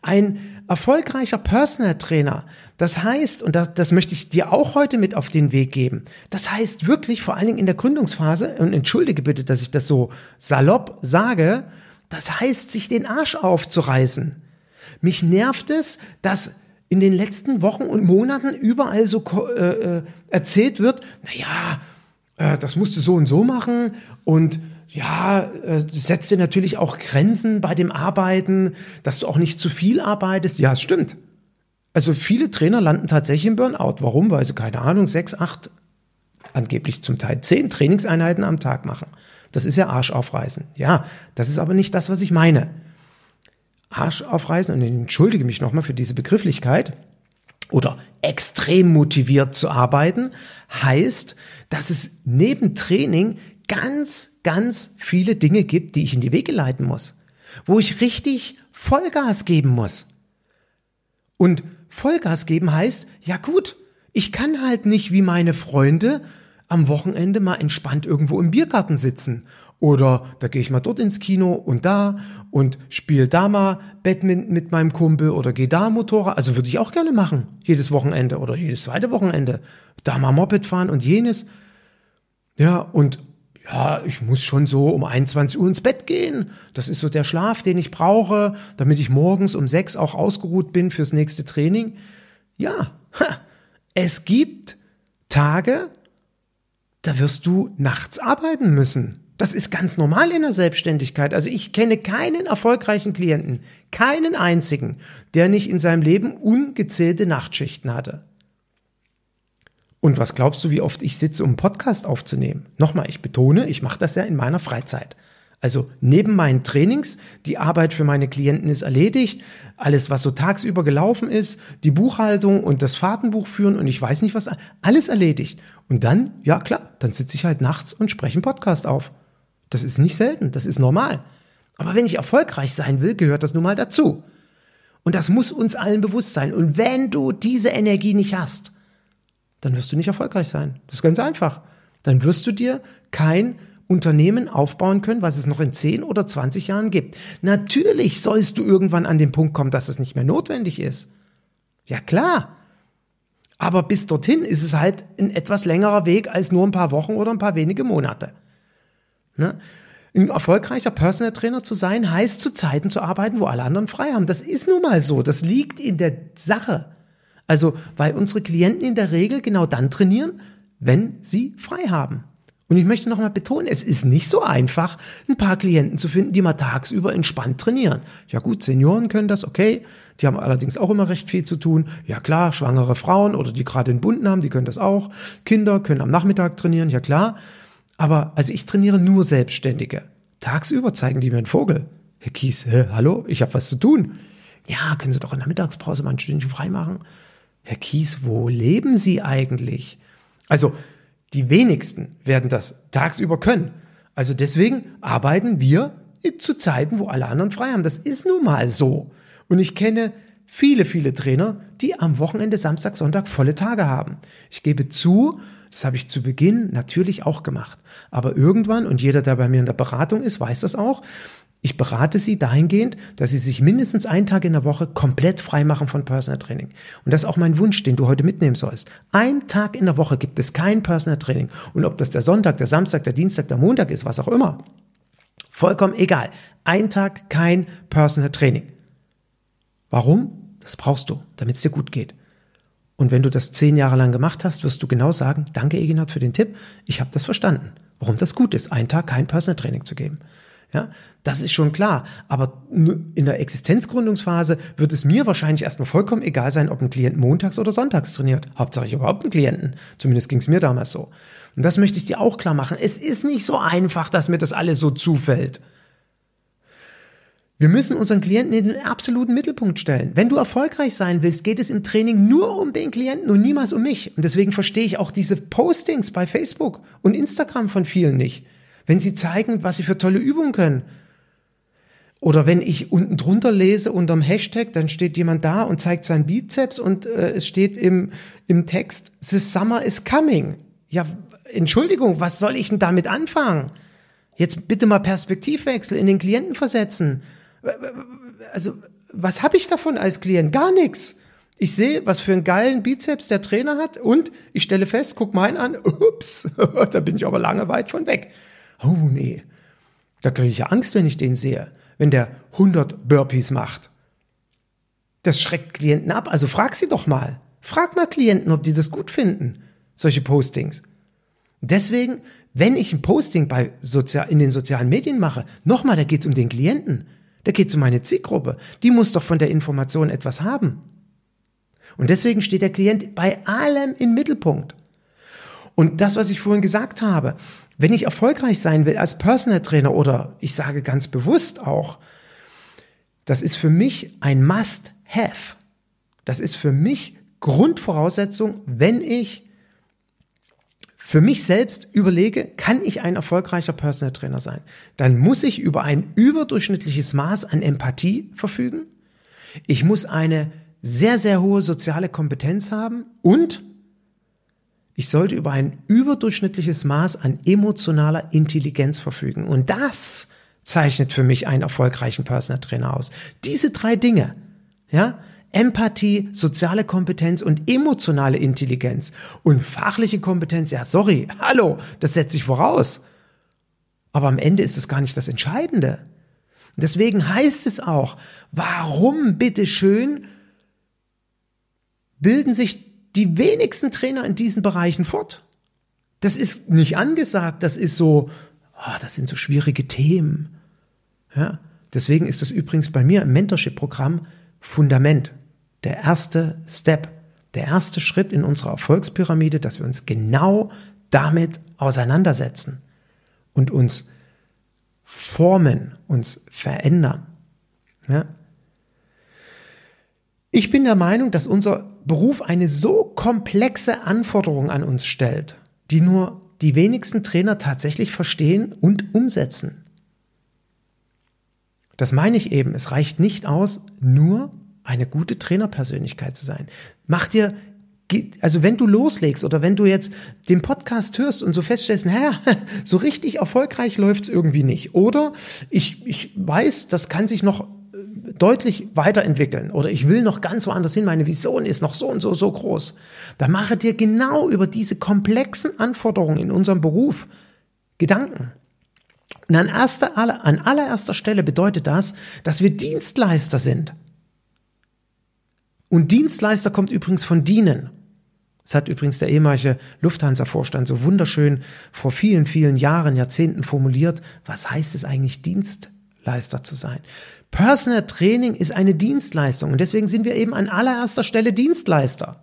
Ein erfolgreicher Personal Trainer, das heißt, und das, das möchte ich dir auch heute mit auf den Weg geben, das heißt wirklich vor allen Dingen in der Gründungsphase, und entschuldige bitte, dass ich das so salopp sage, das heißt, sich den Arsch aufzureißen. Mich nervt es, dass in den letzten Wochen und Monaten überall so äh, äh, erzählt wird, naja, äh, das musst du so und so machen und ja, äh, setzt dir natürlich auch Grenzen bei dem Arbeiten, dass du auch nicht zu viel arbeitest. Ja, es stimmt. Also viele Trainer landen tatsächlich im Burnout. Warum? Weil sie, keine Ahnung, sechs, acht, angeblich zum Teil zehn Trainingseinheiten am Tag machen. Das ist ja Arsch aufreißen. Ja, das ist aber nicht das, was ich meine. Arsch aufreißen, und ich entschuldige mich nochmal für diese Begrifflichkeit, oder extrem motiviert zu arbeiten, heißt, dass es neben Training ganz, ganz viele Dinge gibt, die ich in die Wege leiten muss, wo ich richtig Vollgas geben muss. Und Vollgas geben heißt, ja gut, ich kann halt nicht wie meine Freunde am Wochenende mal entspannt irgendwo im Biergarten sitzen oder da gehe ich mal dort ins Kino und da und spiele da mal Badminton mit meinem Kumpel oder gehe da Motorrad. Also würde ich auch gerne machen, jedes Wochenende oder jedes zweite Wochenende. Da mal Moped fahren und jenes. Ja, und ja, ich muss schon so um 21 Uhr ins Bett gehen. Das ist so der Schlaf, den ich brauche, damit ich morgens um sechs auch ausgeruht bin fürs nächste Training. Ja, ha, es gibt Tage, da wirst du nachts arbeiten müssen. Das ist ganz normal in der Selbstständigkeit. Also ich kenne keinen erfolgreichen Klienten, keinen einzigen, der nicht in seinem Leben ungezählte Nachtschichten hatte. Und was glaubst du, wie oft ich sitze, um einen Podcast aufzunehmen? Nochmal, ich betone, ich mache das ja in meiner Freizeit. Also neben meinen Trainings, die Arbeit für meine Klienten ist erledigt, alles, was so tagsüber gelaufen ist, die Buchhaltung und das Fahrtenbuch führen und ich weiß nicht was, alles erledigt. Und dann, ja klar, dann sitze ich halt nachts und spreche einen Podcast auf. Das ist nicht selten, das ist normal. Aber wenn ich erfolgreich sein will, gehört das nun mal dazu. Und das muss uns allen bewusst sein. Und wenn du diese Energie nicht hast, dann wirst du nicht erfolgreich sein. Das ist ganz einfach. Dann wirst du dir kein Unternehmen aufbauen können, was es noch in 10 oder 20 Jahren gibt. Natürlich sollst du irgendwann an den Punkt kommen, dass es nicht mehr notwendig ist. Ja klar. Aber bis dorthin ist es halt ein etwas längerer Weg als nur ein paar Wochen oder ein paar wenige Monate. Ne? Ein erfolgreicher Personal Trainer zu sein, heißt zu Zeiten zu arbeiten, wo alle anderen frei haben. Das ist nun mal so. Das liegt in der Sache. Also, weil unsere Klienten in der Regel genau dann trainieren, wenn sie frei haben. Und ich möchte nochmal betonen, es ist nicht so einfach, ein paar Klienten zu finden, die mal tagsüber entspannt trainieren. Ja gut, Senioren können das, okay. Die haben allerdings auch immer recht viel zu tun. Ja klar, schwangere Frauen oder die gerade einen Bunden haben, die können das auch. Kinder können am Nachmittag trainieren, ja klar. Aber also ich trainiere nur Selbstständige. Tagsüber zeigen die mir einen Vogel. Herr Kies, hä, hallo, ich habe was zu tun. Ja, können Sie doch in der Mittagspause mal ein Stündchen freimachen? Herr Kies, wo leben Sie eigentlich? Also die wenigsten werden das tagsüber können. Also deswegen arbeiten wir zu Zeiten, wo alle anderen frei haben. Das ist nun mal so. Und ich kenne viele, viele Trainer, die am Wochenende Samstag, Sonntag volle Tage haben. Ich gebe zu, das habe ich zu Beginn natürlich auch gemacht. Aber irgendwann, und jeder, der bei mir in der Beratung ist, weiß das auch, ich berate sie dahingehend, dass sie sich mindestens einen Tag in der Woche komplett frei machen von Personal Training. Und das ist auch mein Wunsch, den du heute mitnehmen sollst. Ein Tag in der Woche gibt es kein Personal Training. Und ob das der Sonntag, der Samstag, der Dienstag, der Montag ist, was auch immer. Vollkommen egal. Ein Tag kein Personal Training. Warum? Das brauchst du, damit es dir gut geht. Und wenn du das zehn Jahre lang gemacht hast, wirst du genau sagen, danke Eginhard für den Tipp, ich habe das verstanden, warum das gut ist, einen Tag kein Personal Training zu geben. Ja, das ist schon klar. Aber in der Existenzgründungsphase wird es mir wahrscheinlich erstmal vollkommen egal sein, ob ein Klient montags oder sonntags trainiert. Hauptsache ich überhaupt einen Klienten. Zumindest ging es mir damals so. Und das möchte ich dir auch klar machen. Es ist nicht so einfach, dass mir das alles so zufällt. Wir müssen unseren Klienten in den absoluten Mittelpunkt stellen. Wenn du erfolgreich sein willst, geht es im Training nur um den Klienten und niemals um mich. Und deswegen verstehe ich auch diese Postings bei Facebook und Instagram von vielen nicht wenn sie zeigen, was sie für tolle Übungen können. Oder wenn ich unten drunter lese unterm Hashtag, dann steht jemand da und zeigt seinen Bizeps und äh, es steht im, im Text, The summer is coming. Ja, Entschuldigung, was soll ich denn damit anfangen? Jetzt bitte mal Perspektivwechsel in den Klienten versetzen. Also, was habe ich davon als Klient? Gar nichts. Ich sehe, was für einen geilen Bizeps der Trainer hat und ich stelle fest, guck meinen an, ups, da bin ich aber lange weit von weg oh nee, da kriege ich ja Angst, wenn ich den sehe, wenn der 100 Burpees macht. Das schreckt Klienten ab. Also frag sie doch mal. Frag mal Klienten, ob die das gut finden, solche Postings. Deswegen, wenn ich ein Posting bei Sozial in den sozialen Medien mache, nochmal, da geht es um den Klienten. Da geht es um meine Zielgruppe. Die muss doch von der Information etwas haben. Und deswegen steht der Klient bei allem im Mittelpunkt. Und das, was ich vorhin gesagt habe, wenn ich erfolgreich sein will als Personal Trainer oder ich sage ganz bewusst auch, das ist für mich ein Must-Have. Das ist für mich Grundvoraussetzung, wenn ich für mich selbst überlege, kann ich ein erfolgreicher Personal Trainer sein? Dann muss ich über ein überdurchschnittliches Maß an Empathie verfügen. Ich muss eine sehr, sehr hohe soziale Kompetenz haben und ich sollte über ein überdurchschnittliches Maß an emotionaler Intelligenz verfügen. Und das zeichnet für mich einen erfolgreichen Personal Trainer aus. Diese drei Dinge, ja, Empathie, soziale Kompetenz und emotionale Intelligenz. Und fachliche Kompetenz, ja, sorry, hallo, das setze ich voraus. Aber am Ende ist es gar nicht das Entscheidende. Deswegen heißt es auch, warum bitteschön bilden sich die wenigsten Trainer in diesen Bereichen fort. Das ist nicht angesagt, das ist so, oh, das sind so schwierige Themen. Ja? Deswegen ist das übrigens bei mir im Mentorship-Programm Fundament, der erste Step, der erste Schritt in unserer Erfolgspyramide, dass wir uns genau damit auseinandersetzen und uns formen, uns verändern. Ja? Ich bin der Meinung, dass unser Beruf eine so komplexe Anforderung an uns stellt, die nur die wenigsten Trainer tatsächlich verstehen und umsetzen. Das meine ich eben, es reicht nicht aus, nur eine gute Trainerpersönlichkeit zu sein. Mach dir also wenn du loslegst oder wenn du jetzt den Podcast hörst und so feststellst, naja, so richtig erfolgreich läuft's irgendwie nicht. Oder ich, ich weiß, das kann sich noch deutlich weiterentwickeln oder ich will noch ganz woanders hin, meine Vision ist noch so und so, so groß. Dann mache dir genau über diese komplexen Anforderungen in unserem Beruf Gedanken. Und an, erster, an allererster Stelle bedeutet das, dass wir Dienstleister sind. Und Dienstleister kommt übrigens von dienen. Das hat übrigens der ehemalige Lufthansa-Vorstand so wunderschön vor vielen, vielen Jahren, Jahrzehnten formuliert. Was heißt es eigentlich, Dienstleister zu sein? Personal Training ist eine Dienstleistung und deswegen sind wir eben an allererster Stelle Dienstleister.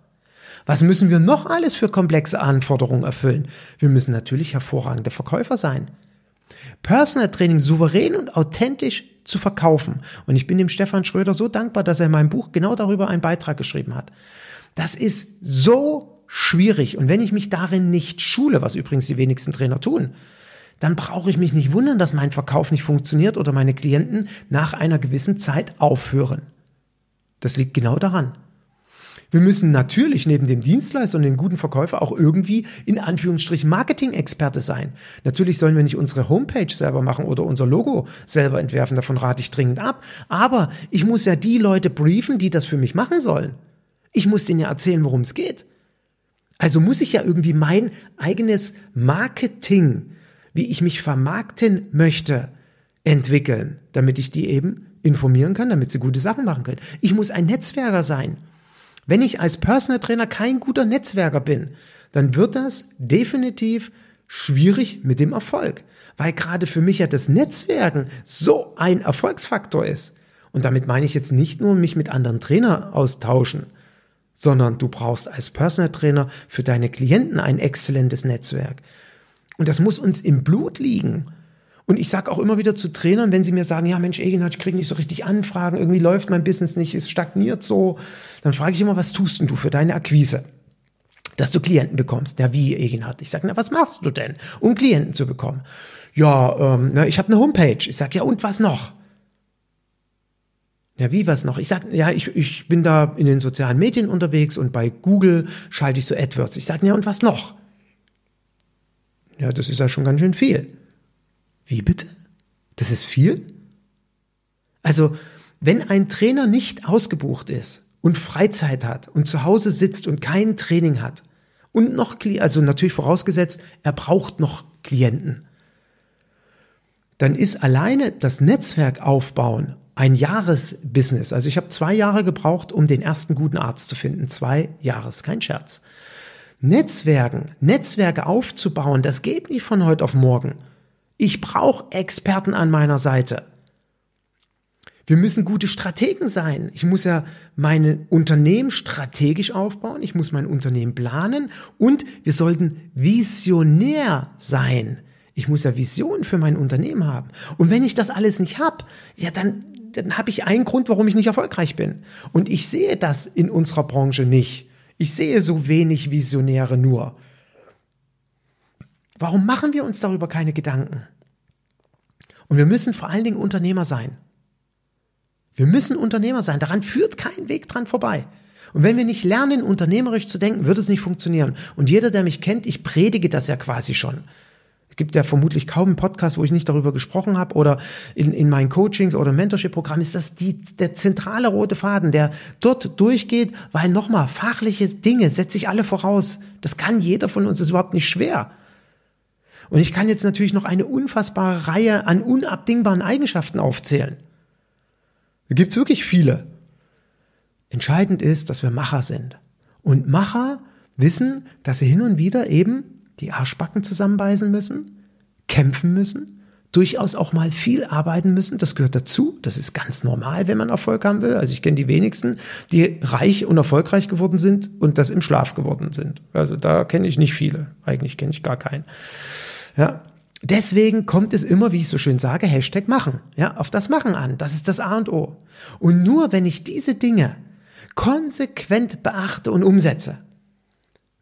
Was müssen wir noch alles für komplexe Anforderungen erfüllen? Wir müssen natürlich hervorragende Verkäufer sein. Personal Training souverän und authentisch zu verkaufen. Und ich bin dem Stefan Schröder so dankbar, dass er in meinem Buch genau darüber einen Beitrag geschrieben hat. Das ist so schwierig. Und wenn ich mich darin nicht schule, was übrigens die wenigsten Trainer tun, dann brauche ich mich nicht wundern, dass mein Verkauf nicht funktioniert oder meine Klienten nach einer gewissen Zeit aufhören. Das liegt genau daran. Wir müssen natürlich neben dem Dienstleister und dem guten Verkäufer auch irgendwie in Anführungsstrichen Marketing-Experte sein. Natürlich sollen wir nicht unsere Homepage selber machen oder unser Logo selber entwerfen, davon rate ich dringend ab. Aber ich muss ja die Leute briefen, die das für mich machen sollen. Ich muss denen ja erzählen, worum es geht. Also muss ich ja irgendwie mein eigenes Marketing, wie ich mich vermarkten möchte, entwickeln, damit ich die eben informieren kann, damit sie gute Sachen machen können. Ich muss ein Netzwerker sein. Wenn ich als Personal Trainer kein guter Netzwerker bin, dann wird das definitiv schwierig mit dem Erfolg, weil gerade für mich ja das Netzwerken so ein Erfolgsfaktor ist. Und damit meine ich jetzt nicht nur mich mit anderen Trainern austauschen, sondern du brauchst als Personal Trainer für deine Klienten ein exzellentes Netzwerk. Und das muss uns im Blut liegen. Und ich sage auch immer wieder zu Trainern, wenn sie mir sagen, ja Mensch, Egenhard, ich kriege nicht so richtig Anfragen, irgendwie läuft mein Business nicht, es stagniert so, dann frage ich immer, was tust denn du für deine Akquise? Dass du Klienten bekommst. Ja, wie, Egenhard? Ich sage, na, was machst du denn, um Klienten zu bekommen? Ja, ähm, na, ich habe eine Homepage. Ich sage, ja, und was noch? Ja, wie was noch? Ich sage, ja, ich, ich bin da in den sozialen Medien unterwegs und bei Google schalte ich so AdWords. Ich sage, ja, und was noch? Ja, das ist ja schon ganz schön viel. Wie bitte? Das ist viel? Also, wenn ein Trainer nicht ausgebucht ist und Freizeit hat und zu Hause sitzt und kein Training hat und noch, also natürlich vorausgesetzt, er braucht noch Klienten, dann ist alleine das Netzwerk aufbauen ein Jahresbusiness. Also ich habe zwei Jahre gebraucht, um den ersten guten Arzt zu finden. Zwei Jahres, kein Scherz. Netzwerken, Netzwerke aufzubauen, das geht nicht von heute auf morgen. Ich brauche Experten an meiner Seite. Wir müssen gute Strategen sein. Ich muss ja mein Unternehmen strategisch aufbauen. Ich muss mein Unternehmen planen und wir sollten visionär sein. Ich muss ja Visionen für mein Unternehmen haben. Und wenn ich das alles nicht habe, ja, dann, dann habe ich einen Grund, warum ich nicht erfolgreich bin. Und ich sehe das in unserer Branche nicht. Ich sehe so wenig Visionäre nur. Warum machen wir uns darüber keine Gedanken? Und wir müssen vor allen Dingen Unternehmer sein. Wir müssen Unternehmer sein. Daran führt kein Weg dran vorbei. Und wenn wir nicht lernen, unternehmerisch zu denken, wird es nicht funktionieren. Und jeder, der mich kennt, ich predige das ja quasi schon. Es gibt ja vermutlich kaum einen Podcast, wo ich nicht darüber gesprochen habe oder in, in meinen Coachings oder Mentorship-Programm ist das die, der zentrale rote Faden, der dort durchgeht, weil nochmal, fachliche Dinge setze ich alle voraus. Das kann jeder von uns, ist überhaupt nicht schwer. Und ich kann jetzt natürlich noch eine unfassbare Reihe an unabdingbaren Eigenschaften aufzählen. Da gibt's wirklich viele. Entscheidend ist, dass wir Macher sind. Und Macher wissen, dass sie hin und wieder eben die Arschbacken zusammenbeißen müssen, kämpfen müssen, durchaus auch mal viel arbeiten müssen. Das gehört dazu. Das ist ganz normal, wenn man Erfolg haben will. Also ich kenne die wenigsten, die reich und erfolgreich geworden sind und das im Schlaf geworden sind. Also da kenne ich nicht viele. Eigentlich kenne ich gar keinen. Ja. Deswegen kommt es immer, wie ich so schön sage, Hashtag machen. Ja, auf das Machen an. Das ist das A und O. Und nur wenn ich diese Dinge konsequent beachte und umsetze,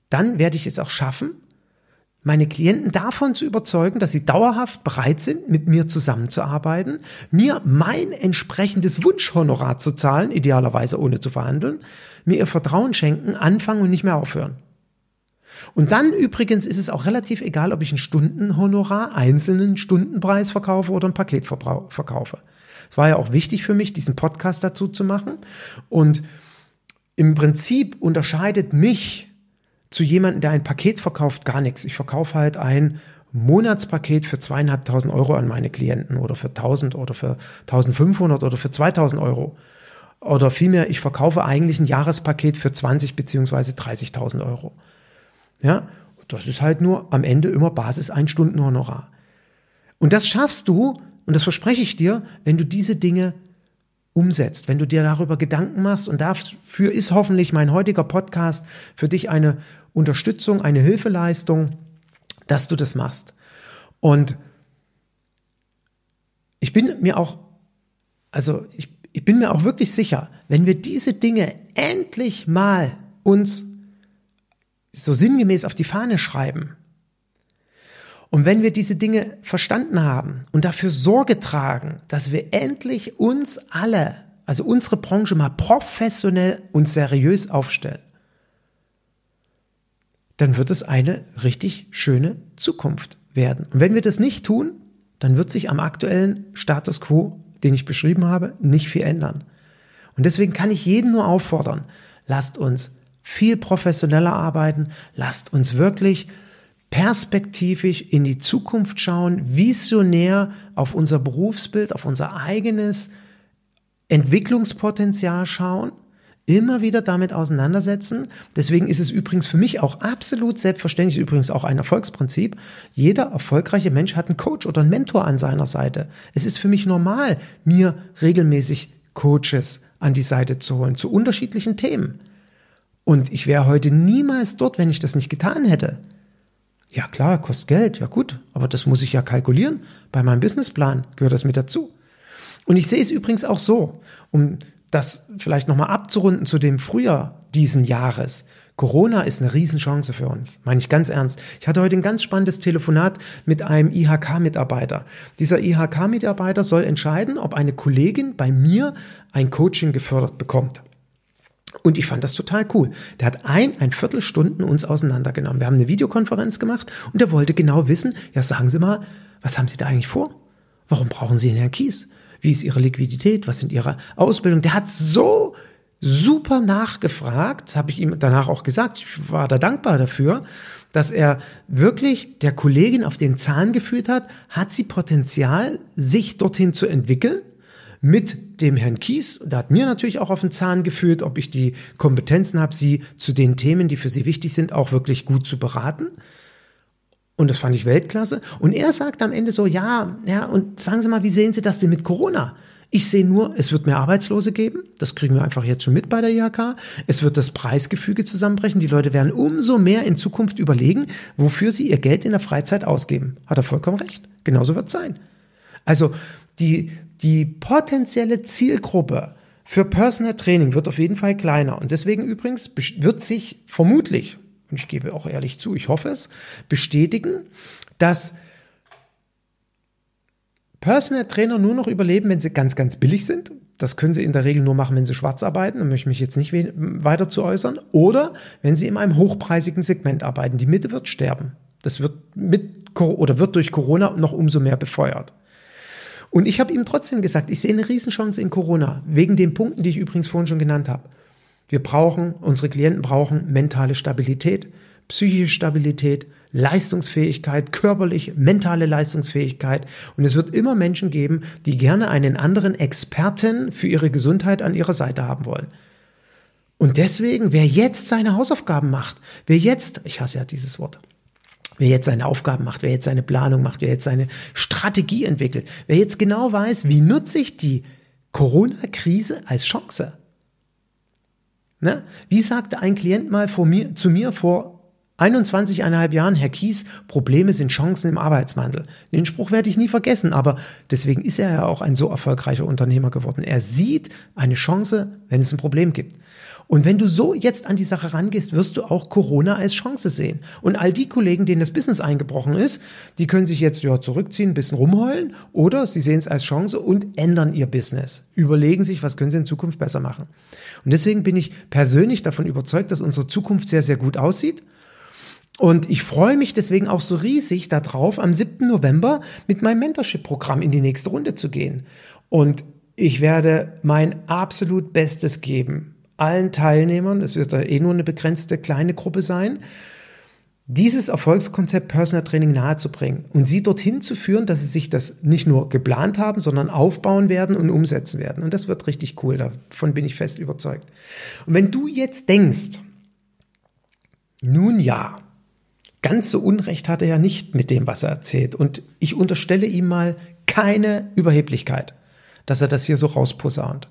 dann werde ich es auch schaffen, meine Klienten davon zu überzeugen, dass sie dauerhaft bereit sind, mit mir zusammenzuarbeiten, mir mein entsprechendes Wunschhonorar zu zahlen, idealerweise ohne zu verhandeln, mir ihr Vertrauen schenken, anfangen und nicht mehr aufhören. Und dann übrigens ist es auch relativ egal, ob ich ein Stundenhonorar, einzelnen Stundenpreis verkaufe oder ein Paket verkaufe. Es war ja auch wichtig für mich, diesen Podcast dazu zu machen. Und im Prinzip unterscheidet mich zu jemandem, der ein Paket verkauft, gar nichts. Ich verkaufe halt ein Monatspaket für zweieinhalbtausend Euro an meine Klienten oder für 1000 oder für 1500 oder für 2000 Euro. Oder vielmehr, ich verkaufe eigentlich ein Jahrespaket für 20 beziehungsweise 30.000 Euro. Ja, das ist halt nur am Ende immer Basis ein Stundenhonorar. Und das schaffst du, und das verspreche ich dir, wenn du diese Dinge umsetzt, wenn du dir darüber Gedanken machst. Und dafür ist hoffentlich mein heutiger Podcast für dich eine Unterstützung, eine Hilfeleistung, dass du das machst. Und ich bin mir auch, also ich, ich bin mir auch wirklich sicher, wenn wir diese Dinge endlich mal uns so sinngemäß auf die Fahne schreiben. Und wenn wir diese Dinge verstanden haben und dafür Sorge tragen, dass wir endlich uns alle, also unsere Branche mal professionell und seriös aufstellen, dann wird es eine richtig schöne Zukunft werden. Und wenn wir das nicht tun, dann wird sich am aktuellen Status quo, den ich beschrieben habe, nicht viel ändern. Und deswegen kann ich jeden nur auffordern, lasst uns viel professioneller arbeiten. Lasst uns wirklich perspektivisch in die Zukunft schauen, visionär auf unser Berufsbild, auf unser eigenes Entwicklungspotenzial schauen, immer wieder damit auseinandersetzen. Deswegen ist es übrigens für mich auch absolut selbstverständlich, übrigens auch ein Erfolgsprinzip. Jeder erfolgreiche Mensch hat einen Coach oder einen Mentor an seiner Seite. Es ist für mich normal, mir regelmäßig Coaches an die Seite zu holen zu unterschiedlichen Themen. Und ich wäre heute niemals dort, wenn ich das nicht getan hätte. Ja klar, kostet Geld, ja gut, aber das muss ich ja kalkulieren. Bei meinem Businessplan gehört das mit dazu. Und ich sehe es übrigens auch so, um das vielleicht nochmal abzurunden zu dem Frühjahr diesen Jahres. Corona ist eine Riesenchance für uns, meine ich ganz ernst. Ich hatte heute ein ganz spannendes Telefonat mit einem IHK-Mitarbeiter. Dieser IHK-Mitarbeiter soll entscheiden, ob eine Kollegin bei mir ein Coaching gefördert bekommt. Und ich fand das total cool. Der hat ein, ein Viertelstunden uns auseinandergenommen. Wir haben eine Videokonferenz gemacht und er wollte genau wissen, ja, sagen Sie mal, was haben Sie da eigentlich vor? Warum brauchen Sie einen Herrn Kies? Wie ist Ihre Liquidität? Was sind Ihre Ausbildungen? Der hat so super nachgefragt, habe ich ihm danach auch gesagt. Ich war da dankbar dafür, dass er wirklich der Kollegin auf den Zahn geführt hat, hat sie Potenzial, sich dorthin zu entwickeln mit dem Herrn Kies. Da hat mir natürlich auch auf den Zahn geführt, ob ich die Kompetenzen habe, sie zu den Themen, die für sie wichtig sind, auch wirklich gut zu beraten. Und das fand ich Weltklasse. Und er sagt am Ende so, ja, ja, und sagen Sie mal, wie sehen Sie das denn mit Corona? Ich sehe nur, es wird mehr Arbeitslose geben. Das kriegen wir einfach jetzt schon mit bei der IHK. Es wird das Preisgefüge zusammenbrechen. Die Leute werden umso mehr in Zukunft überlegen, wofür sie ihr Geld in der Freizeit ausgeben. Hat er vollkommen recht. Genauso wird es sein. Also die, die potenzielle Zielgruppe für Personal Training wird auf jeden Fall kleiner. Und deswegen übrigens wird sich vermutlich, und ich gebe auch ehrlich zu, ich hoffe es, bestätigen, dass Personal Trainer nur noch überleben, wenn sie ganz, ganz billig sind. Das können sie in der Regel nur machen, wenn sie schwarz arbeiten. Da möchte ich mich jetzt nicht weiter zu äußern. Oder wenn sie in einem hochpreisigen Segment arbeiten. Die Mitte wird sterben. Das wird mit oder wird durch Corona noch umso mehr befeuert. Und ich habe ihm trotzdem gesagt, ich sehe eine Riesenchance in Corona, wegen den Punkten, die ich übrigens vorhin schon genannt habe. Wir brauchen, unsere Klienten brauchen mentale Stabilität, psychische Stabilität, Leistungsfähigkeit, körperlich, mentale Leistungsfähigkeit. Und es wird immer Menschen geben, die gerne einen anderen Experten für ihre Gesundheit an ihrer Seite haben wollen. Und deswegen, wer jetzt seine Hausaufgaben macht, wer jetzt, ich hasse ja dieses Wort, wer jetzt seine Aufgaben macht, wer jetzt seine Planung macht, wer jetzt seine Strategie entwickelt, wer jetzt genau weiß, wie nutze ich die Corona-Krise als Chance. Ne? Wie sagte ein Klient mal mir, zu mir vor 21,5 Jahren, Herr Kies, Probleme sind Chancen im Arbeitswandel. Den Spruch werde ich nie vergessen, aber deswegen ist er ja auch ein so erfolgreicher Unternehmer geworden. Er sieht eine Chance, wenn es ein Problem gibt. Und wenn du so jetzt an die Sache rangehst, wirst du auch Corona als Chance sehen. Und all die Kollegen, denen das Business eingebrochen ist, die können sich jetzt ja zurückziehen, ein bisschen rumheulen oder sie sehen es als Chance und ändern ihr Business. Überlegen sich, was können sie in Zukunft besser machen. Und deswegen bin ich persönlich davon überzeugt, dass unsere Zukunft sehr, sehr gut aussieht. Und ich freue mich deswegen auch so riesig darauf, am 7. November mit meinem Mentorship-Programm in die nächste Runde zu gehen. Und ich werde mein absolut Bestes geben, allen Teilnehmern, es wird da eh nur eine begrenzte kleine Gruppe sein, dieses Erfolgskonzept Personal Training nahezubringen und sie dorthin zu führen, dass sie sich das nicht nur geplant haben, sondern aufbauen werden und umsetzen werden. Und das wird richtig cool, davon bin ich fest überzeugt. Und wenn du jetzt denkst, nun ja, ganz so Unrecht hat er ja nicht mit dem, was er erzählt. Und ich unterstelle ihm mal keine Überheblichkeit, dass er das hier so rausposaunt.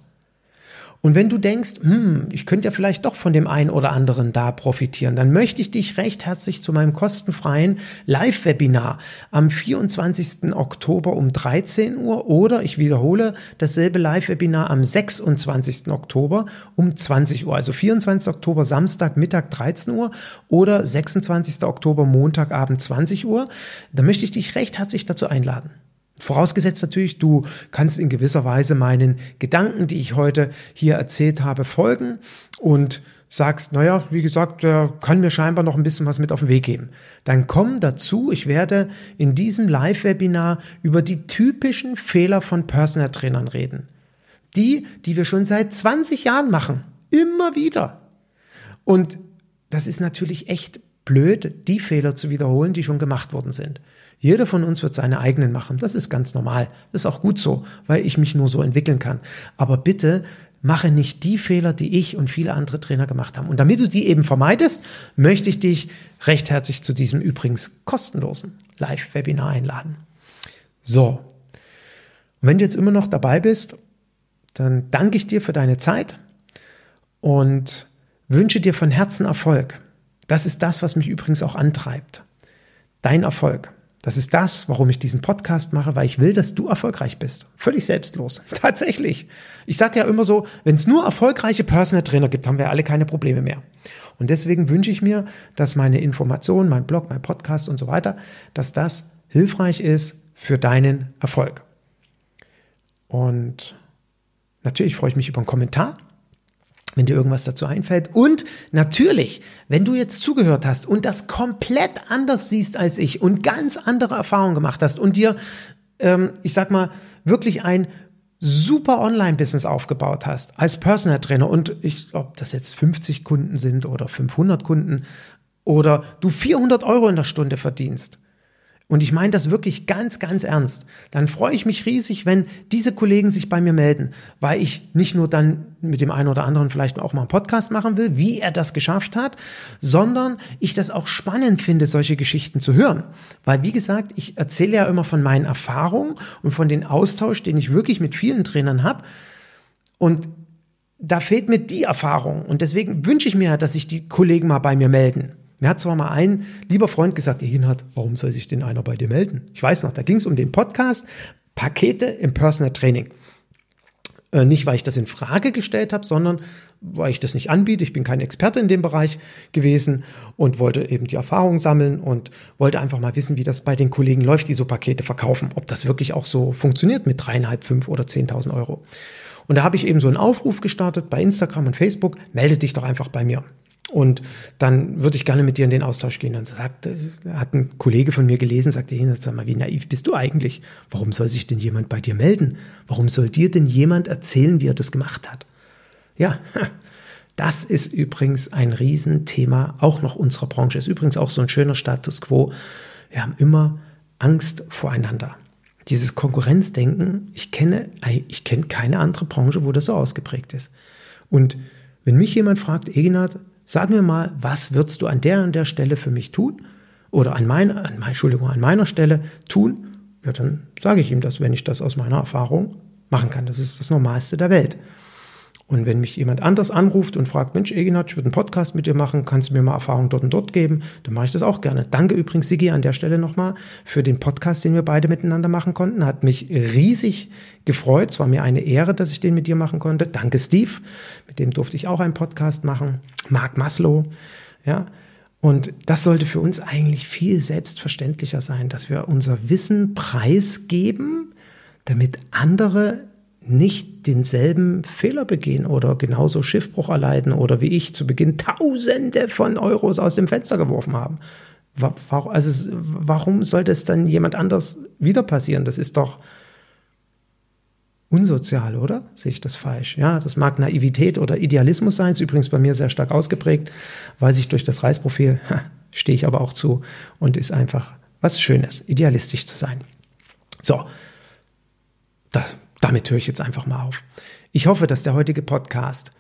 Und wenn du denkst, hm, ich könnte ja vielleicht doch von dem einen oder anderen da profitieren, dann möchte ich dich recht herzlich zu meinem kostenfreien Live-Webinar am 24. Oktober um 13 Uhr oder ich wiederhole dasselbe Live-Webinar am 26. Oktober um 20 Uhr. Also 24. Oktober Samstag Mittag 13 Uhr oder 26. Oktober Montagabend 20 Uhr. Da möchte ich dich recht herzlich dazu einladen. Vorausgesetzt natürlich, du kannst in gewisser Weise meinen Gedanken, die ich heute hier erzählt habe, folgen und sagst, naja, wie gesagt, der kann mir scheinbar noch ein bisschen was mit auf den Weg geben. Dann komm dazu, ich werde in diesem Live-Webinar über die typischen Fehler von Personal Trainern reden. Die, die wir schon seit 20 Jahren machen. Immer wieder. Und das ist natürlich echt blöd, die Fehler zu wiederholen, die schon gemacht worden sind. Jeder von uns wird seine eigenen machen. Das ist ganz normal. Das ist auch gut so, weil ich mich nur so entwickeln kann. Aber bitte mache nicht die Fehler, die ich und viele andere Trainer gemacht haben. Und damit du die eben vermeidest, möchte ich dich recht herzlich zu diesem übrigens kostenlosen Live-Webinar einladen. So. Und wenn du jetzt immer noch dabei bist, dann danke ich dir für deine Zeit und wünsche dir von Herzen Erfolg. Das ist das, was mich übrigens auch antreibt. Dein Erfolg. Das ist das, warum ich diesen Podcast mache, weil ich will, dass du erfolgreich bist. Völlig selbstlos. Tatsächlich. Ich sage ja immer so, wenn es nur erfolgreiche Personal Trainer gibt, haben wir alle keine Probleme mehr. Und deswegen wünsche ich mir, dass meine Informationen, mein Blog, mein Podcast und so weiter, dass das hilfreich ist für deinen Erfolg. Und natürlich freue ich mich über einen Kommentar wenn dir irgendwas dazu einfällt. Und natürlich, wenn du jetzt zugehört hast und das komplett anders siehst als ich und ganz andere Erfahrungen gemacht hast und dir, ähm, ich sag mal, wirklich ein super Online-Business aufgebaut hast als Personal Trainer und ich, ob das jetzt 50 Kunden sind oder 500 Kunden oder du 400 Euro in der Stunde verdienst, und ich meine das wirklich ganz, ganz ernst, dann freue ich mich riesig, wenn diese Kollegen sich bei mir melden, weil ich nicht nur dann mit dem einen oder anderen vielleicht auch mal einen Podcast machen will, wie er das geschafft hat, sondern ich das auch spannend finde, solche Geschichten zu hören. Weil, wie gesagt, ich erzähle ja immer von meinen Erfahrungen und von den Austausch, den ich wirklich mit vielen Trainern habe. Und da fehlt mir die Erfahrung. Und deswegen wünsche ich mir, dass sich die Kollegen mal bei mir melden. Mir hat zwar mal ein lieber Freund gesagt, Egenhard, warum soll sich denn einer bei dir melden? Ich weiß noch, da ging es um den Podcast Pakete im Personal Training. Äh, nicht, weil ich das in Frage gestellt habe, sondern weil ich das nicht anbiete. Ich bin kein Experte in dem Bereich gewesen und wollte eben die Erfahrung sammeln und wollte einfach mal wissen, wie das bei den Kollegen läuft, die so Pakete verkaufen. Ob das wirklich auch so funktioniert mit dreieinhalb, fünf oder zehntausend Euro. Und da habe ich eben so einen Aufruf gestartet bei Instagram und Facebook. Melde dich doch einfach bei mir. Und dann würde ich gerne mit dir in den Austausch gehen. Und sagt, hat ein Kollege von mir gelesen, sagte, sag mal, wie naiv bist du eigentlich? Warum soll sich denn jemand bei dir melden? Warum soll dir denn jemand erzählen, wie er das gemacht hat? Ja, das ist übrigens ein Riesenthema, auch noch unserer Branche. Ist übrigens auch so ein schöner Status quo. Wir haben immer Angst voreinander. Dieses Konkurrenzdenken, ich kenne, ich kenne keine andere Branche, wo das so ausgeprägt ist. Und wenn mich jemand fragt, Eginat, Sag mir mal, was würdest du an der und der Stelle für mich tun? Oder an meiner, an, Entschuldigung, an meiner Stelle tun? Ja, dann sage ich ihm das, wenn ich das aus meiner Erfahrung machen kann. Das ist das Normalste der Welt. Und wenn mich jemand anders anruft und fragt, Mensch, Eginat, ich würde einen Podcast mit dir machen, kannst du mir mal Erfahrung dort und dort geben, dann mache ich das auch gerne. Danke übrigens, Sigi, an der Stelle nochmal für den Podcast, den wir beide miteinander machen konnten. Hat mich riesig gefreut. Es war mir eine Ehre, dass ich den mit dir machen konnte. Danke, Steve. Mit dem durfte ich auch einen Podcast machen. Marc Maslow. Ja. Und das sollte für uns eigentlich viel selbstverständlicher sein, dass wir unser Wissen preisgeben, damit andere nicht denselben Fehler begehen oder genauso Schiffbruch erleiden oder wie ich zu Beginn Tausende von Euros aus dem Fenster geworfen haben. Also warum sollte es dann jemand anders wieder passieren? Das ist doch unsozial, oder? Sehe ich das falsch? Ja, das mag Naivität oder Idealismus sein, ist übrigens bei mir sehr stark ausgeprägt, weiß ich durch das Reisprofil, stehe ich aber auch zu und ist einfach was Schönes, idealistisch zu sein. So, das damit höre ich jetzt einfach mal auf. Ich hoffe, dass der heutige Podcast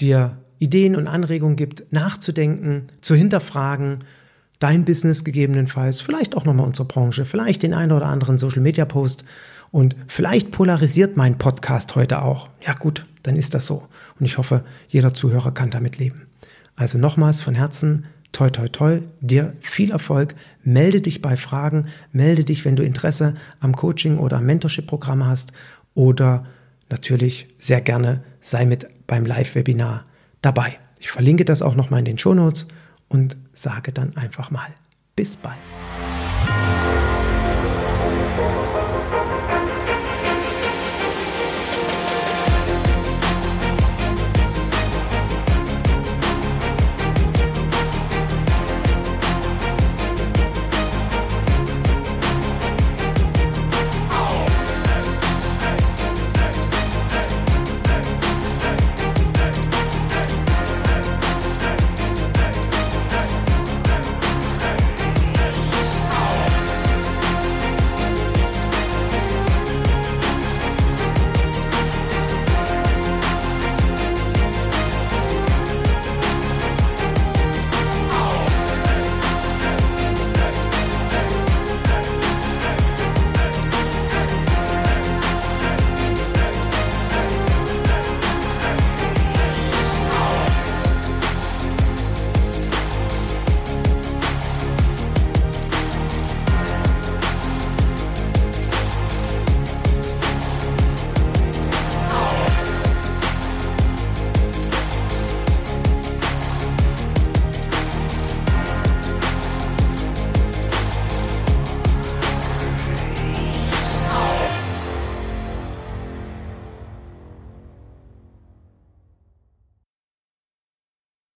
dir Ideen und Anregungen gibt, nachzudenken, zu hinterfragen, dein Business gegebenenfalls, vielleicht auch nochmal unsere Branche, vielleicht den einen oder anderen Social Media Post und vielleicht polarisiert mein Podcast heute auch. Ja gut, dann ist das so. Und ich hoffe, jeder Zuhörer kann damit leben. Also nochmals von Herzen, toi toi toi, dir viel Erfolg, melde dich bei Fragen, melde dich, wenn du Interesse am Coaching oder am Mentorship-Programm hast oder natürlich sehr gerne sei mit beim Live-Webinar dabei. Ich verlinke das auch nochmal in den Shownotes und sage dann einfach mal bis bald.